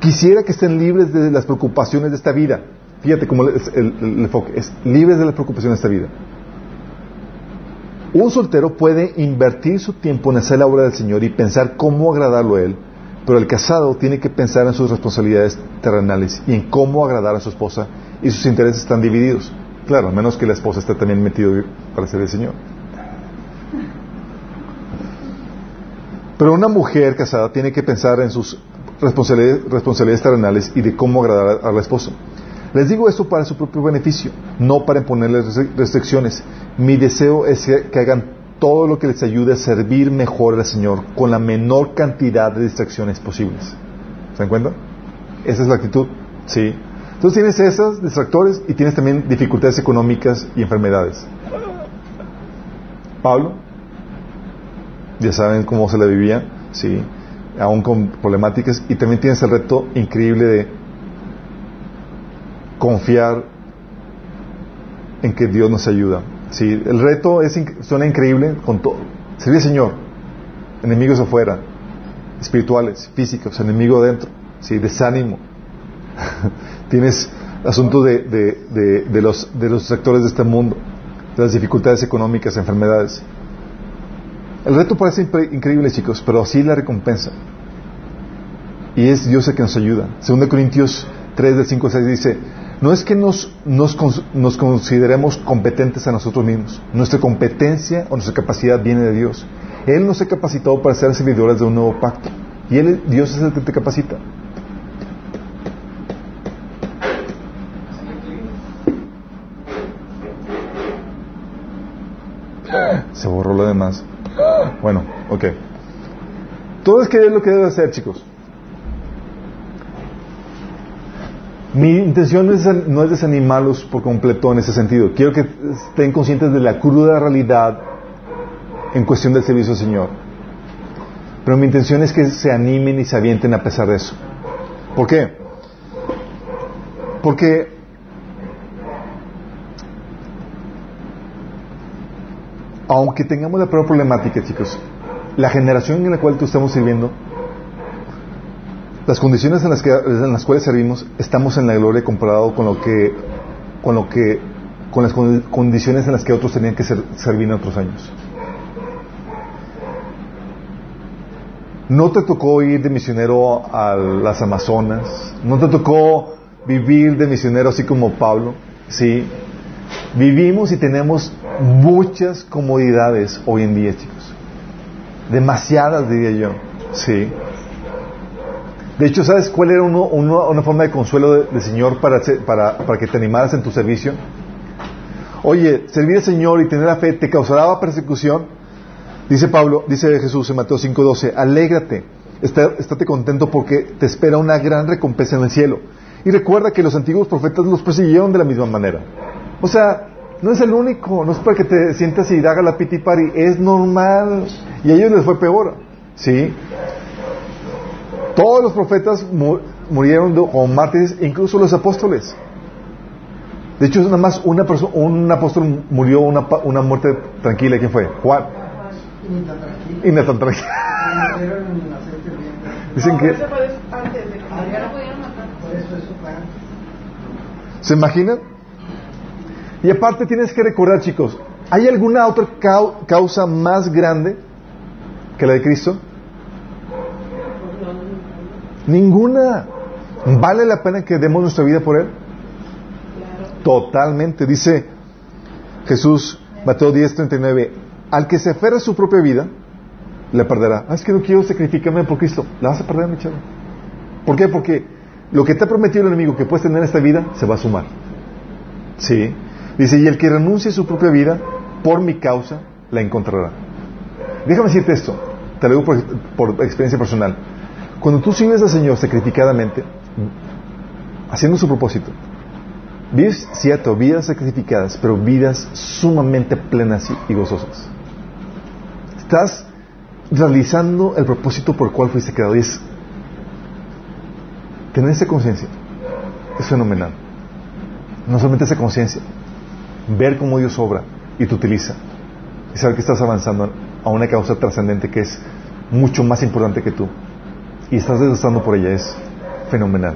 Quisiera que estén libres de las preocupaciones de esta vida. Fíjate cómo es el, enfoque es libres de las preocupaciones de esta vida. Un soltero puede invertir su tiempo en hacer la obra del Señor y pensar cómo agradarlo a Él, pero el casado tiene que pensar en sus responsabilidades terrenales y en cómo agradar a su esposa y sus intereses están divididos. Claro, a menos que la esposa esté también metido para ser el Señor. Pero una mujer casada tiene que pensar en sus responsabilidades, responsabilidades terrenales y de cómo agradar a la esposa. Les digo esto para su propio beneficio, no para imponerles restricciones. Mi deseo es que hagan todo lo que les ayude a servir mejor al Señor con la menor cantidad de distracciones posibles. ¿Se dan cuenta? Esa es la actitud. Sí. Entonces tienes esos distractores y tienes también dificultades económicas y enfermedades. Pablo, ya saben cómo se la vivía, sí, aún con problemáticas, y también tienes el reto increíble de confiar en que Dios nos ayuda. Sí, el reto es, suena increíble con todo. Servir al Señor, enemigos afuera, espirituales, físicos, enemigo adentro, sí, desánimo. Tienes asunto de, de, de, los, de los sectores de este mundo, de las dificultades económicas, enfermedades. El reto parece increíble, chicos, pero así la recompensa. Y es Dios el que nos ayuda. Según Corintios 3, del 5 al 6 dice, no es que nos, nos, nos, consideremos competentes a nosotros mismos. Nuestra competencia o nuestra capacidad viene de Dios. Él nos ha capacitado para ser servidores de un nuevo pacto. Y él, Dios es el que te capacita. Se borró lo demás. Bueno, ok. Todo es que es lo que debe hacer, chicos. Mi intención no es, desanimarlos por completo en ese sentido. Quiero que estén conscientes de la cruda realidad en cuestión del servicio al Señor. Pero mi intención es que se animen y se avienten a pesar de eso. ¿Por qué? Porque aunque tengamos la peor problemática, chicos, la generación en la cual tú estamos sirviendo, las condiciones en las, que, en las cuales servimos, estamos en la gloria comparado con lo que, con lo que, con las condiciones en las que otros tenían que servir en otros años. No te tocó ir de misionero a las Amazonas, no te tocó vivir de misionero así como Pablo, sí. Vivimos y tenemos muchas comodidades hoy en día, chicos. Demasiadas, diría yo. Sí. De hecho, ¿sabes cuál era una forma de consuelo del Señor para, para, para que te animaras en tu servicio? Oye, servir al Señor y tener la fe te causará persecución. Dice Pablo, dice Jesús en Mateo 5:12, alégrate, estate contento porque te espera una gran recompensa en el cielo. Y recuerda que los antiguos profetas los persiguieron de la misma manera. O sea, no es el único, no es para que te sientas y haga la piti pari, es normal. Y a ellos les fue peor, ¿sí? Todos los profetas murieron como mártires, incluso los apóstoles. De hecho, nada más una persona, un apóstol murió una, una muerte tranquila. ¿Quién fue? Juan. Y no tan tranquila. Dicen que. ¿Se imaginan? Y aparte tienes que recordar, chicos, ¿hay alguna otra causa más grande que la de Cristo? Ninguna. ¿Vale la pena que demos nuestra vida por Él? Totalmente. Dice Jesús, Mateo 10, 39, al que se aferra a su propia vida, le perderá. Ah, es que no quiero sacrificarme por Cristo. La vas a perder, mi chavo. ¿Por qué? Porque lo que te ha prometido el enemigo que puedes tener en esta vida, se va a sumar. Sí. Dice, y el que renuncie a su propia vida, por mi causa, la encontrará. Déjame decirte esto, te lo digo por, experiencia personal. Cuando tú sigues al Señor sacrificadamente, haciendo su propósito, vives, cierto, vidas sacrificadas, pero vidas sumamente plenas y gozosas. Estás realizando el propósito por el cual fuiste creado. Y es tener esa conciencia. Es fenomenal. No solamente esa conciencia, ver cómo Dios obra y te utiliza y saber que estás avanzando a una causa trascendente que es mucho más importante que tú y estás desgastando por ella es fenomenal.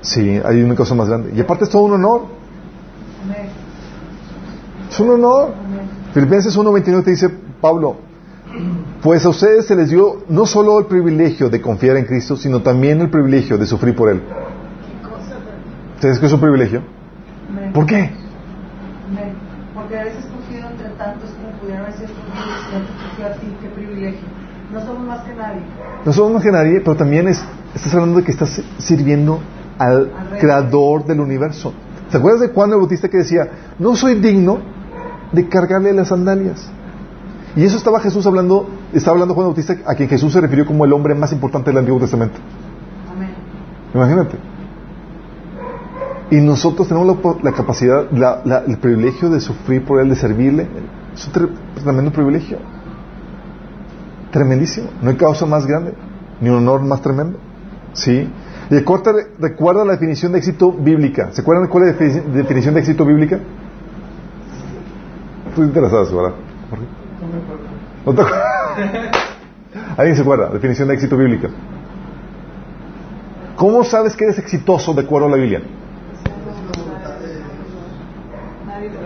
Sí, hay una cosa más grande. Y aparte es todo un honor. Es un honor. Filipenses 1.29 te dice Pablo, pues a ustedes se les dio no solo el privilegio de confiar en Cristo, sino también el privilegio de sufrir por Él. ¿Sabes qué es un privilegio? ¿Por qué? Amén. Porque eres escogido entre tantos como pudieran haber Qué privilegio. No somos más que nadie. No somos más que nadie, pero también es, estás hablando de que estás sirviendo al creador del universo. ¿Te acuerdas de Juan el Bautista que decía, no soy digno de cargarle las sandalias? Y eso estaba Jesús hablando, estaba hablando Juan el Bautista, a quien Jesús se refirió como el hombre más importante del Antiguo Testamento. Amén. Imagínate. Y nosotros tenemos la, capacidad, la- la- el privilegio de sufrir por Él, de servirle. Es un tre- tremendo privilegio. Tremendísimo. No hay causa más grande, ni honor más tremendo. ¿Sí? Y de corta, recuerda la definición de éxito bíblica. ¿Se acuerdan de cuál es la defini- definición de éxito bíblica? Tú interesados, ¿verdad? ¿No te? ¿Alguien se acuerda? Definición de éxito bíblica. ¿Cómo sabes que eres exitoso de acuerdo a la Biblia? Nadie te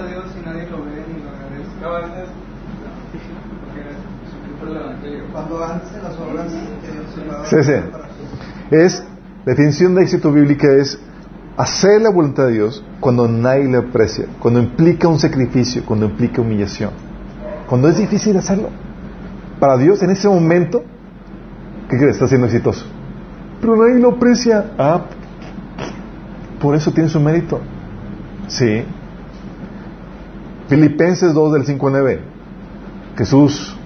a Dios y nadie lo ve ni lo agradece. A veces. Cuando las obras que Dios se va a Sí, sí. Es, la definición de éxito bíblica es hacer la voluntad de Dios cuando nadie le aprecia, cuando implica un sacrificio, cuando implica humillación, cuando es difícil hacerlo. Para Dios en ese momento, ¿qué crees? Está siendo exitoso. Pero nadie lo aprecia. Ah, por eso tiene su mérito. Sí. Filipenses 2 del 5 al 9. Jesús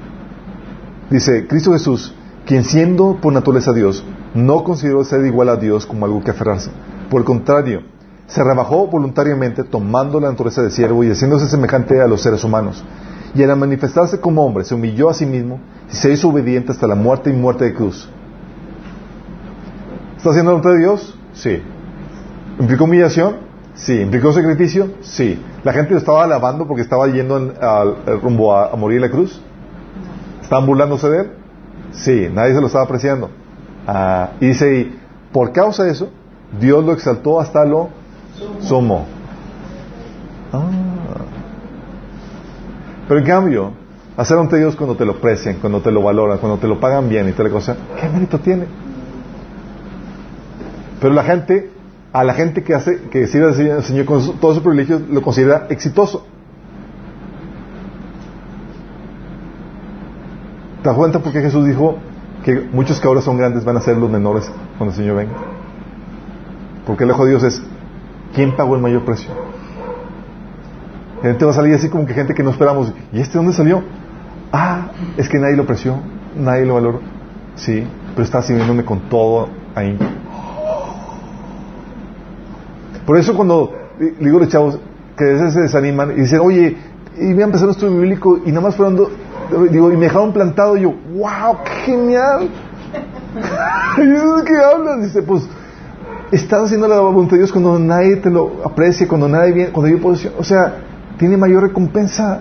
Dice, Cristo Jesús, quien siendo por naturaleza Dios, no consideró ser igual a Dios como algo que aferrarse. Por el contrario, se rebajó voluntariamente tomando la naturaleza de siervo y haciéndose semejante a los seres humanos. Y al manifestarse como hombre, se humilló a sí mismo y se hizo obediente hasta la muerte y muerte de cruz. ¿Está haciendo la voluntad de Dios? Sí. ¿Implicó humillación? Sí. ¿Implicó sacrificio? Sí. ¿La gente lo estaba alabando porque estaba yendo en- al, al rumbo a, a morir en la cruz? ¿Estaban burlándose de él? Sí, nadie se lo estaba apreciando. Ah, y dice, y por causa de eso, Dios lo exaltó hasta lo sumo. Ah. Pero en cambio, hacer ante Dios cuando te lo aprecian, cuando te lo valoran, cuando te lo pagan bien y tal cosa, ¿qué mérito tiene? Pero la gente, a la gente que hace, que sirve al Señor con todos sus privilegios, lo considera exitoso. ¿Te das cuenta por qué Jesús dijo que muchos que ahora son grandes van a ser los menores cuando el Señor venga? Porque el ojo de Dios es, ¿quién pagó el mayor precio? La gente va a salir así como que gente que no esperamos. ¿Y este dónde salió? Ah, es que nadie lo apreció, nadie lo valoró. Sí, pero está sirviéndome con todo ahí. Por eso cuando digo a los chavos que a veces se desaniman y dicen, oye, y voy a empezar un estudio bíblico y nada más fueron, digo, y me dejaron plantado y yo, wow, qué genial. y eso es que hablas, dice, pues, estás haciendo la voluntad de Dios cuando nadie te lo aprecia, cuando nadie viene, cuando hay oposición, o sea, tiene mayor recompensa,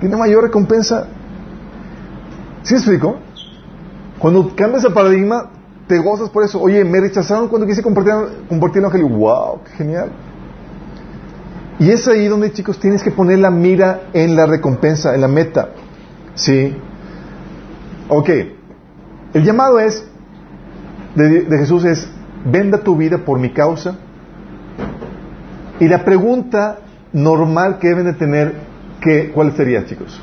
tiene mayor recompensa. ¿Sí explico? Cuando cambias el paradigma, te gozas por eso. Oye, me rechazaron cuando quise compartir, compartir el evangelio. ¡Wow! ¡Qué genial! Y es ahí donde, chicos, tienes que poner la mira en la recompensa, en la meta. ¿Sí? Ok. El llamado es, de, de Jesús es, venda tu vida por mi causa. Y la pregunta normal que deben de tener, que, ¿cuál sería, chicos?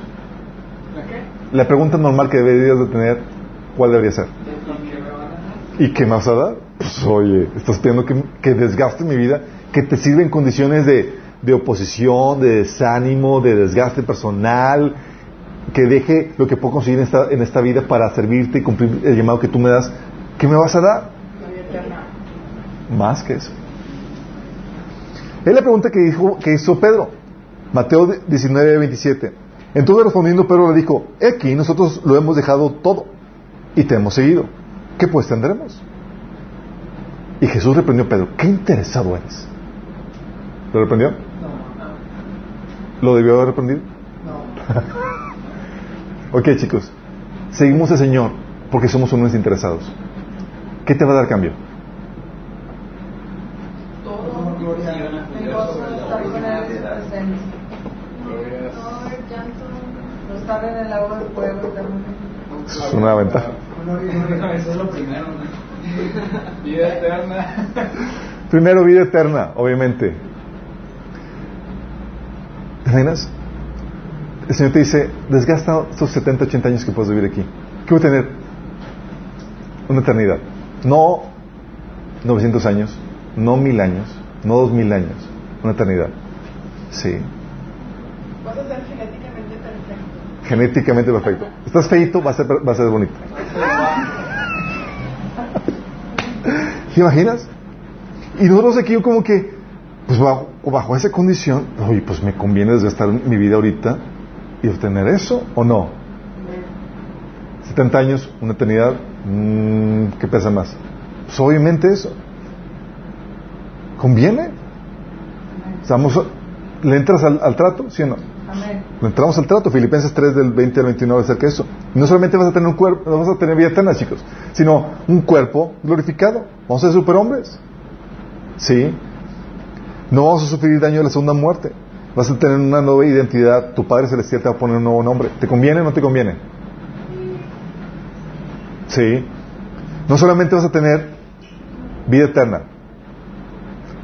¿La qué? La pregunta normal que deberías de tener, ¿cuál debería ser? ¿Y qué me van a dar? Pues oye, estás pidiendo que, que desgaste mi vida, que te sirva en condiciones de, de oposición, de desánimo, de desgaste personal, que deje lo que puedo conseguir en esta, en esta vida para servirte y cumplir el llamado que tú me das. ¿Qué me vas a dar? Más que eso. Es la pregunta que, dijo, que hizo Pedro. Mateo 19, 27. Entonces respondiendo Pedro le dijo, "He aquí nosotros lo hemos dejado todo y te hemos seguido. ¿Qué pues tendremos? Y Jesús reprendió a Pedro, ¿qué interesado eres? ¿Lo reprendió? No, ¿Lo debió haber reprendido? no. Ok chicos, seguimos al Señor porque somos unos interesados. ¿Qué te va a dar cambio? Todo Gloria a el gozo de estar con él en su presencia. estar en el agua de fuego eternamente. Es una ventaja. Eso es lo primero, ¿no? Vida eterna. Primero, vida eterna, obviamente. ¿Te imaginas? El Señor te dice, desgasta estos 70, 80 años que puedes vivir aquí. ¿Qué voy a tener? Una eternidad. No 900 años, no mil años, no dos mil años. Una eternidad. Sí. Vas a ser. Genéticamente perfecto. Estás feito, va a ser, va a ser bonito. ¿Te imaginas? Y nosotros aquí como que, pues bajo, bajo esa condición, oye, pues me conviene desgastar mi vida ahorita y obtener eso o no. 70 años, una eternidad, mmm, ¿qué pesa más? Pues obviamente eso. ¿Conviene? Estamos, ¿Le entras al, al trato? ¿Sí o no? Entramos al trato, Filipenses 3 del 20 al 29 acerca de eso. No solamente vas a tener un cuerpo, no vas a tener vida eterna, chicos, sino un cuerpo glorificado. Vamos a ser superhombres. ¿Sí? No vamos a sufrir daño de la segunda muerte. Vas a tener una nueva identidad. Tu Padre Celestial te va a poner un nuevo nombre. ¿Te conviene o no te conviene? Sí. No solamente vas a tener vida eterna.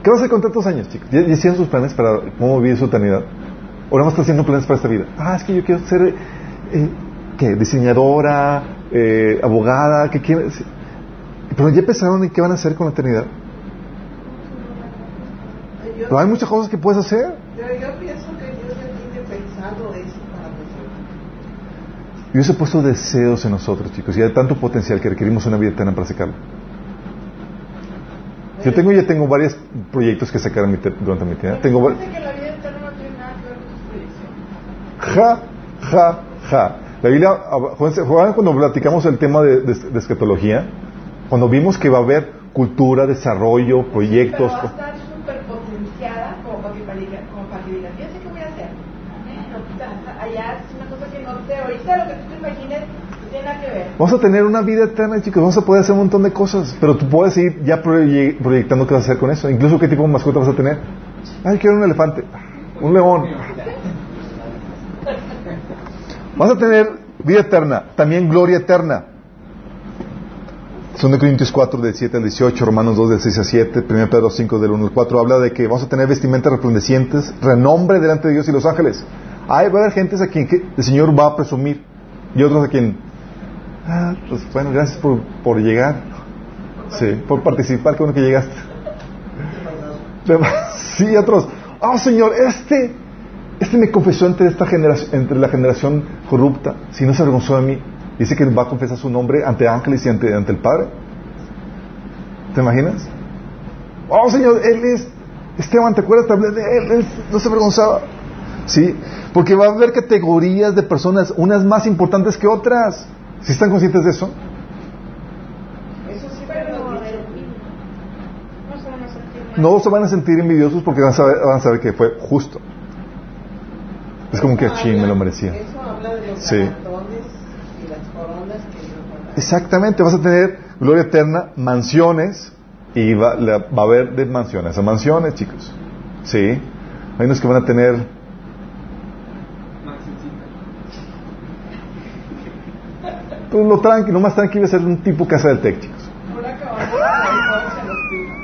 ¿Qué vas a hacer con tantos años, chicos? ¿Ya, ya hicieron sus planes para cómo vivir su eternidad? ¿O no más estás haciendo planes para esta vida? Ah, es que yo quiero ser, eh, ¿qué? Diseñadora, eh, abogada, ¿qué quieres? Pero ya pensaron en qué van a hacer con la eternidad. Yo, Pero hay muchas cosas que puedes hacer. pero yo pienso que Dios ya tiene pensado eso para nosotros. Dios ha puesto deseos en nosotros, chicos, y hay tanto potencial que requerimos una vida eterna para sacarlo. Yo tengo ya tengo varios proyectos que sacar durante mi eternidad. Tengo va- Dice que la vida eterna no tiene nada que ver con tus proyecciones. Ja, ja, ja. La Biblia, ¿recuerdan cuando platicamos el tema de, de, de escatología, cuando vimos que va a haber cultura, desarrollo, proyectos. Pero va a estar súper potenciada como para que, como para que digas, yo sé qué voy a hacer. Hasta allá es una cosa que no sé. Ahorita lo que tú te imagines no tiene nada que ver. Vamos a tener una vida eterna, chicos. Vamos a poder hacer un montón de cosas. Pero tú puedes ir ya proye- proyectando qué vas a hacer con eso. Incluso qué tipo de mascota vas a tener. Ay, quiero un elefante. Un león. Vas a tener vida eterna. También gloria eterna. Son de Corintios 4, del 7 al 18, Romanos 2, del 6 al 7, 1 Pedro 5, del 1 al 4, habla de que vamos a tener vestimentas resplandecientes, renombre delante de Dios y los ángeles. Hay, va a haber gentes a quien el Señor va a presumir y otros a quien, ah, pues bueno, gracias por, por llegar, sí, por participar, qué bueno que llegaste. Sí, otros, ah, Señor, este, este me confesó entre esta generación, entre la generación corrupta, si no se avergonzó de mí, dice que va a confesar su nombre ante ángeles y ante, ante el Padre. ¿Te imaginas? Oh, Señor, él es Esteban, ¿te acuerdas? Él, él no se avergonzaba. Sí, porque va a haber categorías de personas, unas más importantes que otras. ¿Sí están conscientes de eso? Eso sí, pero Pero no se van a sentir mal. No se van a sentir envidiosos porque van a saber, van a saber que fue justo. Es como que, ching, me habla- lo merecía. Eso habla de los Sí. y las coronas que. Exactamente, vas a tener gloria eterna, mansiones, y va, la- va a haber de mansiones a mansiones, chicos. Sí, hay unos que van a tener, pues lo lo más tranquilo es ser un tipo casa del tech, chicos. Una cabaña para en los pisos.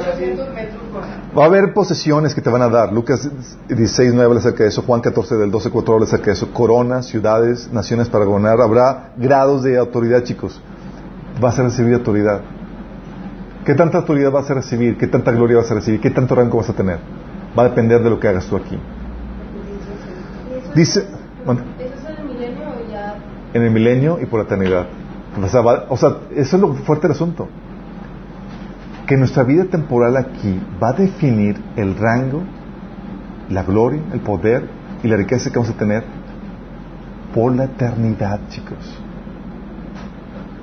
800 metros por Va a haber posesiones que te van a dar. Lucas 16, 9 habla acerca de eso. Juan 14 del 12, 4 habla acerca de eso. Coronas, ciudades, naciones para gobernar. Habrá grados de autoridad, chicos. Vas a recibir autoridad. ¿Qué tanta autoridad vas a recibir? ¿Qué tanta gloria vas a recibir? ¿Qué tanto rango vas a tener? Va a depender de lo que hagas tú aquí. ¿Y eso Dice, bueno. En el milenio y por la eternidad. O sea, va- o sea, eso es lo fuerte del asunto. Que nuestra vida temporal aquí va a definir el rango, la gloria, el poder y la riqueza que vamos a tener por la eternidad, chicos.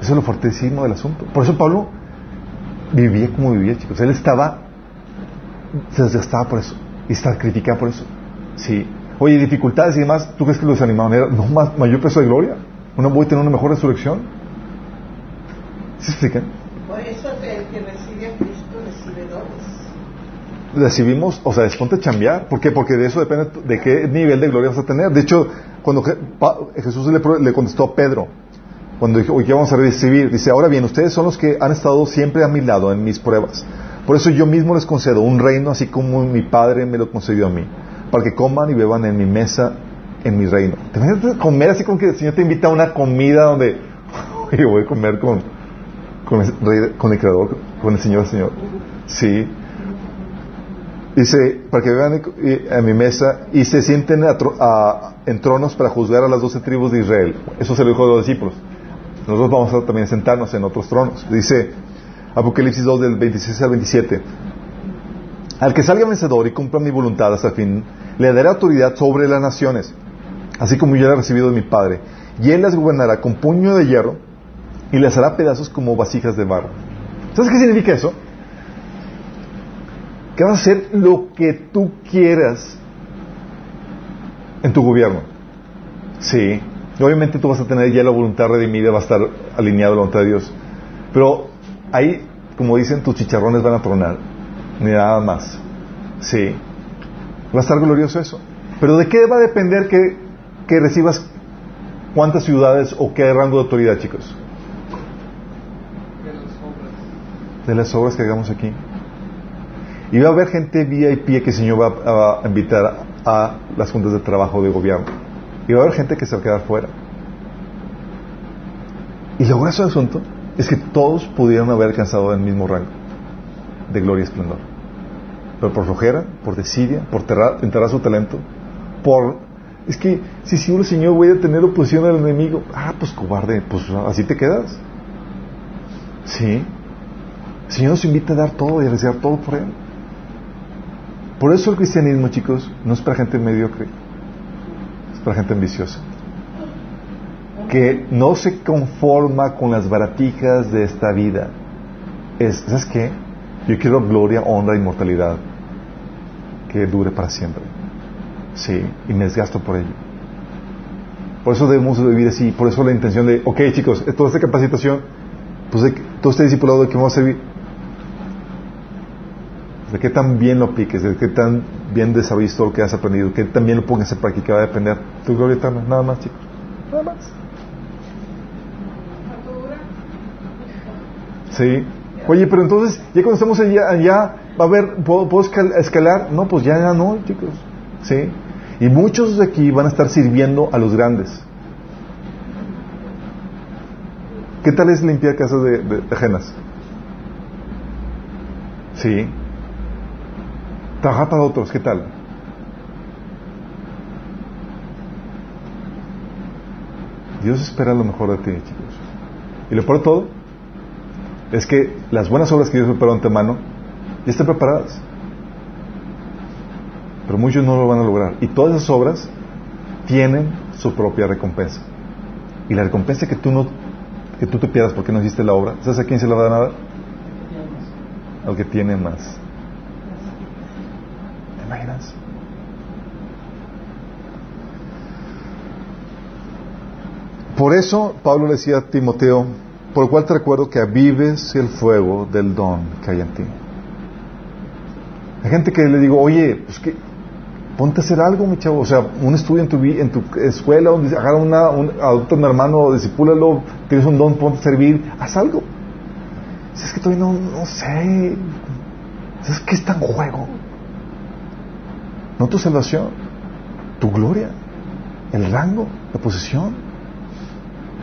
Eso es lo fuertísimo del asunto. Por eso Pablo vivía como vivía, chicos. Él estaba, se desgastaba por eso y estaba criticado por eso. Sí. Oye, dificultades y demás, ¿tú crees que lo desanimaban? Era, no, más, mayor peso de gloria. ¿No voy a tener una mejor resurrección? ¿Sí se explican? Por eso que recibe a Cristo recibe dones. recibimos, o sea, ponte a chambear. ¿Por qué? Porque de eso depende de qué nivel de gloria vas a tener. De hecho, cuando Jesús le, le contestó a Pedro, cuando dijo, oye, ¿qué vamos a recibir? Dice, ahora bien, ustedes son los que han estado siempre a mi lado en mis pruebas. Por eso yo mismo les concedo un reino así como mi Padre me lo concedió a mí, para que coman y beban en mi mesa, en mi reino. ¿Te imaginas comer así como que el Señor te invita a una comida donde, oye, voy a comer con, con, el, rey- con el Creador, con el Señor, Señor? Sí. Dice, para que vean a mi mesa y se sienten a a- en tronos para juzgar a las doce tribus de Israel. Eso se lo dijo a los discípulos. Nosotros vamos a también sentarnos en otros tronos. Dice Apocalipsis 2 del 26 al 27. Al que salga vencedor y cumpla mi voluntad hasta el fin, le daré autoridad sobre las naciones, así como yo la he recibido de mi Padre. Y él las gobernará con puño de hierro y las hará pedazos como vasijas de barro. ¿Sabes qué significa eso? que vas a hacer lo que tú quieras en tu gobierno. Sí. Obviamente tú vas a tener ya la voluntad redimida, va a estar alineado a la voluntad de Dios. Pero ahí, como dicen, tus chicharrones van a tronar. Ni nada más. Sí. Va a estar glorioso eso. Pero ¿de qué va a depender que, que recibas cuántas ciudades o qué rango de autoridad, chicos? de las obras. De las obras que hagamos aquí. Y va a haber gente VIP que el Señor va a invitar a las juntas de trabajo de gobierno. Y va a haber gente que se va a quedar fuera. Y lo grueso del asunto es que todos pudieron haber alcanzado el mismo rango de gloria y esplendor. Pero por flojera, por desidia, por terra- enterrar su talento, por... Es que si sigo el Señor voy a tener oposición al enemigo. Ah, pues cobarde, pues así te quedas. Sí. El Señor nos invita a dar todo y a desear todo por Él. Por eso el cristianismo, chicos, no es para gente mediocre, es para gente ambiciosa. Que no se conforma con las baratijas de esta vida. Es, ¿Sabes qué? Yo quiero gloria, honra, inmortalidad que dure para siempre. Sí, y me desgasto por ello. Por eso debemos de vivir así. Por eso la intención de, ok, chicos, toda esta capacitación, pues de, todo este discipulado que vamos a servir, de qué tan bien lo apliques, de qué tan bien desarrolles todo lo que has aprendido, que tan bien lo pongas en práctica, va a depender tu gloria eterna, nada más, chicos. Nada más. Sí. Oye, pero entonces, ya cuando estemos allá, allá va a haber, ¿puedo, puedo escal- escalar? No, pues ya, ya no, chicos. Sí. Y muchos de aquí van a estar sirviendo a los grandes. ¿Qué tal es limpiar casas de, de- de ajenas? Sí. Trabajar para otros, ¿qué tal? Dios espera lo mejor de ti, chicos. Y lo peor de todo es que las buenas obras que Dios preparó antemano ya están preparadas. Pero muchos no lo van a lograr. Y todas esas obras tienen su propia recompensa. Y la recompensa que tú no que tú te pierdas porque no hiciste la obra, ¿sabes a quién se la va a dar? Al que tiene más. Por eso Pablo le decía a Timoteo, por lo cual te recuerdo que avives el fuego del don que hay en ti. Hay gente que le digo, oye, pues que ponte a hacer algo, mi chavo. O sea, un estudio en tu, en tu escuela, donde agarra una, un, adopta a un hermano, disipúlalo, tienes un don, ponte a servir, haz algo. Si es que todavía no, no sé. ¿Sabes qué está en juego? No tu salvación, tu gloria, el rango, la posición.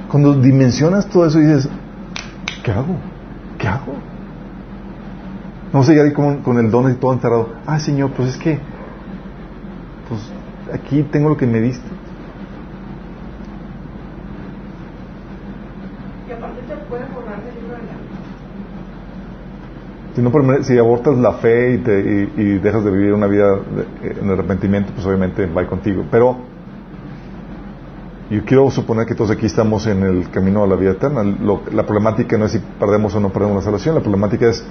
Cuando dimensionas todo eso y dices, ¿qué hago? ¿Qué hago? Vamos a llegar ahí con, con el don y todo enterrado. Ah, Señor, pues es que, pues aquí tengo lo que me diste. Y aparte te puede borrar del libro de la Si, no si abortas la fe y, te, y, y dejas de vivir una vida de- en arrepentimiento, pues obviamente va contigo. Pero yo quiero suponer que todos aquí estamos en el camino a la vida eterna. Lo- la problemática no es si perdemos o no perdemos la salvación, la problemática es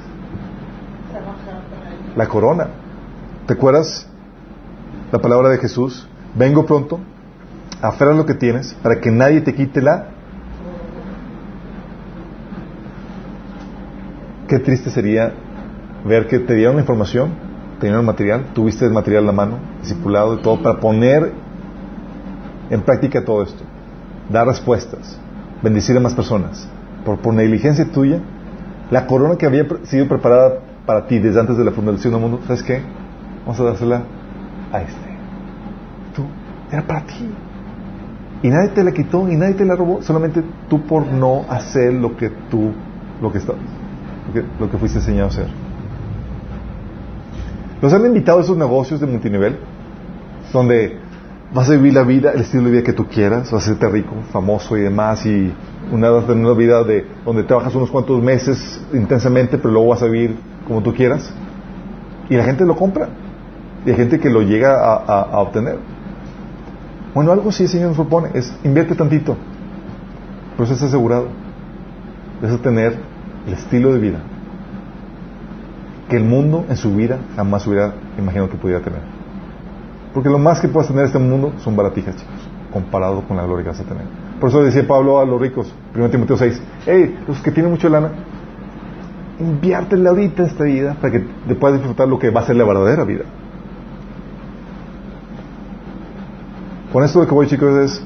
la corona. ¿Te acuerdas la palabra de Jesús? Vengo pronto, aferra lo que tienes para que nadie te quite la... Qué triste sería ver que te dieron la información tenían el material, tuviste el material en la mano, discipulado y todo, para poner en práctica todo esto, dar respuestas, bendecir a más personas. Por, por negligencia tuya, la corona que había sido preparada para ti desde antes de la fundación del mundo, ¿sabes qué? Vamos a dársela a este. Tú, era para ti. Y nadie te la quitó y nadie te la robó, solamente tú por no hacer lo que tú, lo que, está, lo que, fuiste enseñado a hacer. ¿Los han invitado a esos negocios de multinivel? Donde vas a vivir la vida, el estilo de vida que tú quieras, vas a hacerte rico, famoso y demás, y una, una vida de, donde trabajas unos cuantos meses intensamente, pero luego vas a vivir como tú quieras. Y la gente lo compra. Y hay gente que lo llega a, obtener. Bueno, algo sí el Señor nos propone, es invierte tantito. Pero eso está asegurado. Vas a tener el estilo de vida que el mundo en su vida jamás hubiera imaginado que pudiera tener. Porque lo más que puedas tener en este mundo son baratijas, chicos, comparado con la gloria que vas a tener. Por eso decía Pablo a los ricos, 1 Timoteo 6, hey, los que tienen mucha lana, inviértela ahorita esta vida para que te puedas disfrutar lo que va a ser la verdadera vida. Con esto lo que voy, chicos, es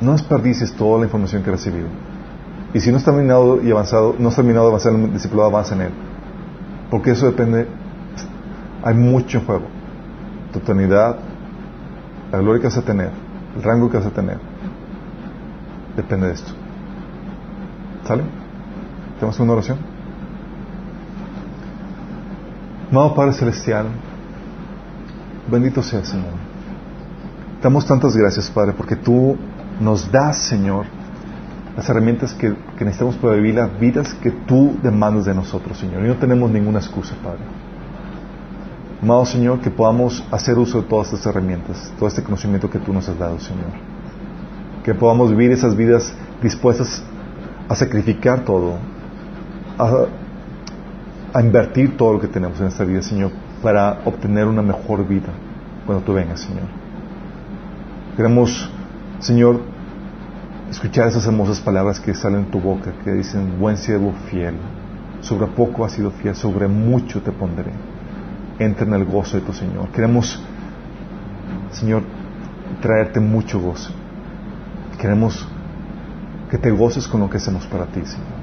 no desperdicies toda la información que has recibido. Y si no has terminado y avanzado, no has terminado de avanzar en el discipulado, avanza en él. Porque eso depende, hay mucho en juego. Tu eternidad, la gloria que vas a tener, el rango que vas a tener, depende de esto. ¿Sale? ¿Tenemos una oración? Amado Padre Celestial, bendito sea Señor. Damos tantas gracias, Padre, porque tú nos das, Señor, las herramientas que, que necesitamos para vivir las vidas que tú demandas de nosotros, Señor. Y no tenemos ninguna excusa, Padre. Amado Señor, que podamos hacer uso de todas estas herramientas, todo este conocimiento que tú nos has dado, Señor. Que podamos vivir esas vidas dispuestas a sacrificar todo, a, a invertir todo lo que tenemos en esta vida, Señor, para obtener una mejor vida cuando tú vengas, Señor. Queremos, Señor, escuchar esas hermosas palabras que salen de tu boca, que dicen, buen siervo fiel, sobre poco has sido fiel, sobre mucho te pondré. Entra en el gozo de tu Señor. Queremos, Señor, traerte mucho gozo. Queremos que te goces con lo que hacemos para ti, Señor.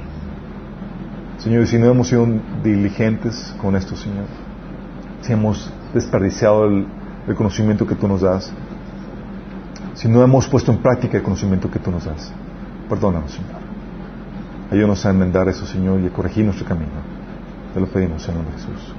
Señor, si no hemos sido diligentes con esto, Señor, si hemos desperdiciado el, el conocimiento que tú nos das, si no hemos puesto en práctica el conocimiento que tú nos das, perdónanos, Señor. Ayúdanos a enmendar eso, Señor, y a corregir nuestro camino. Te lo pedimos en nombre de Jesús.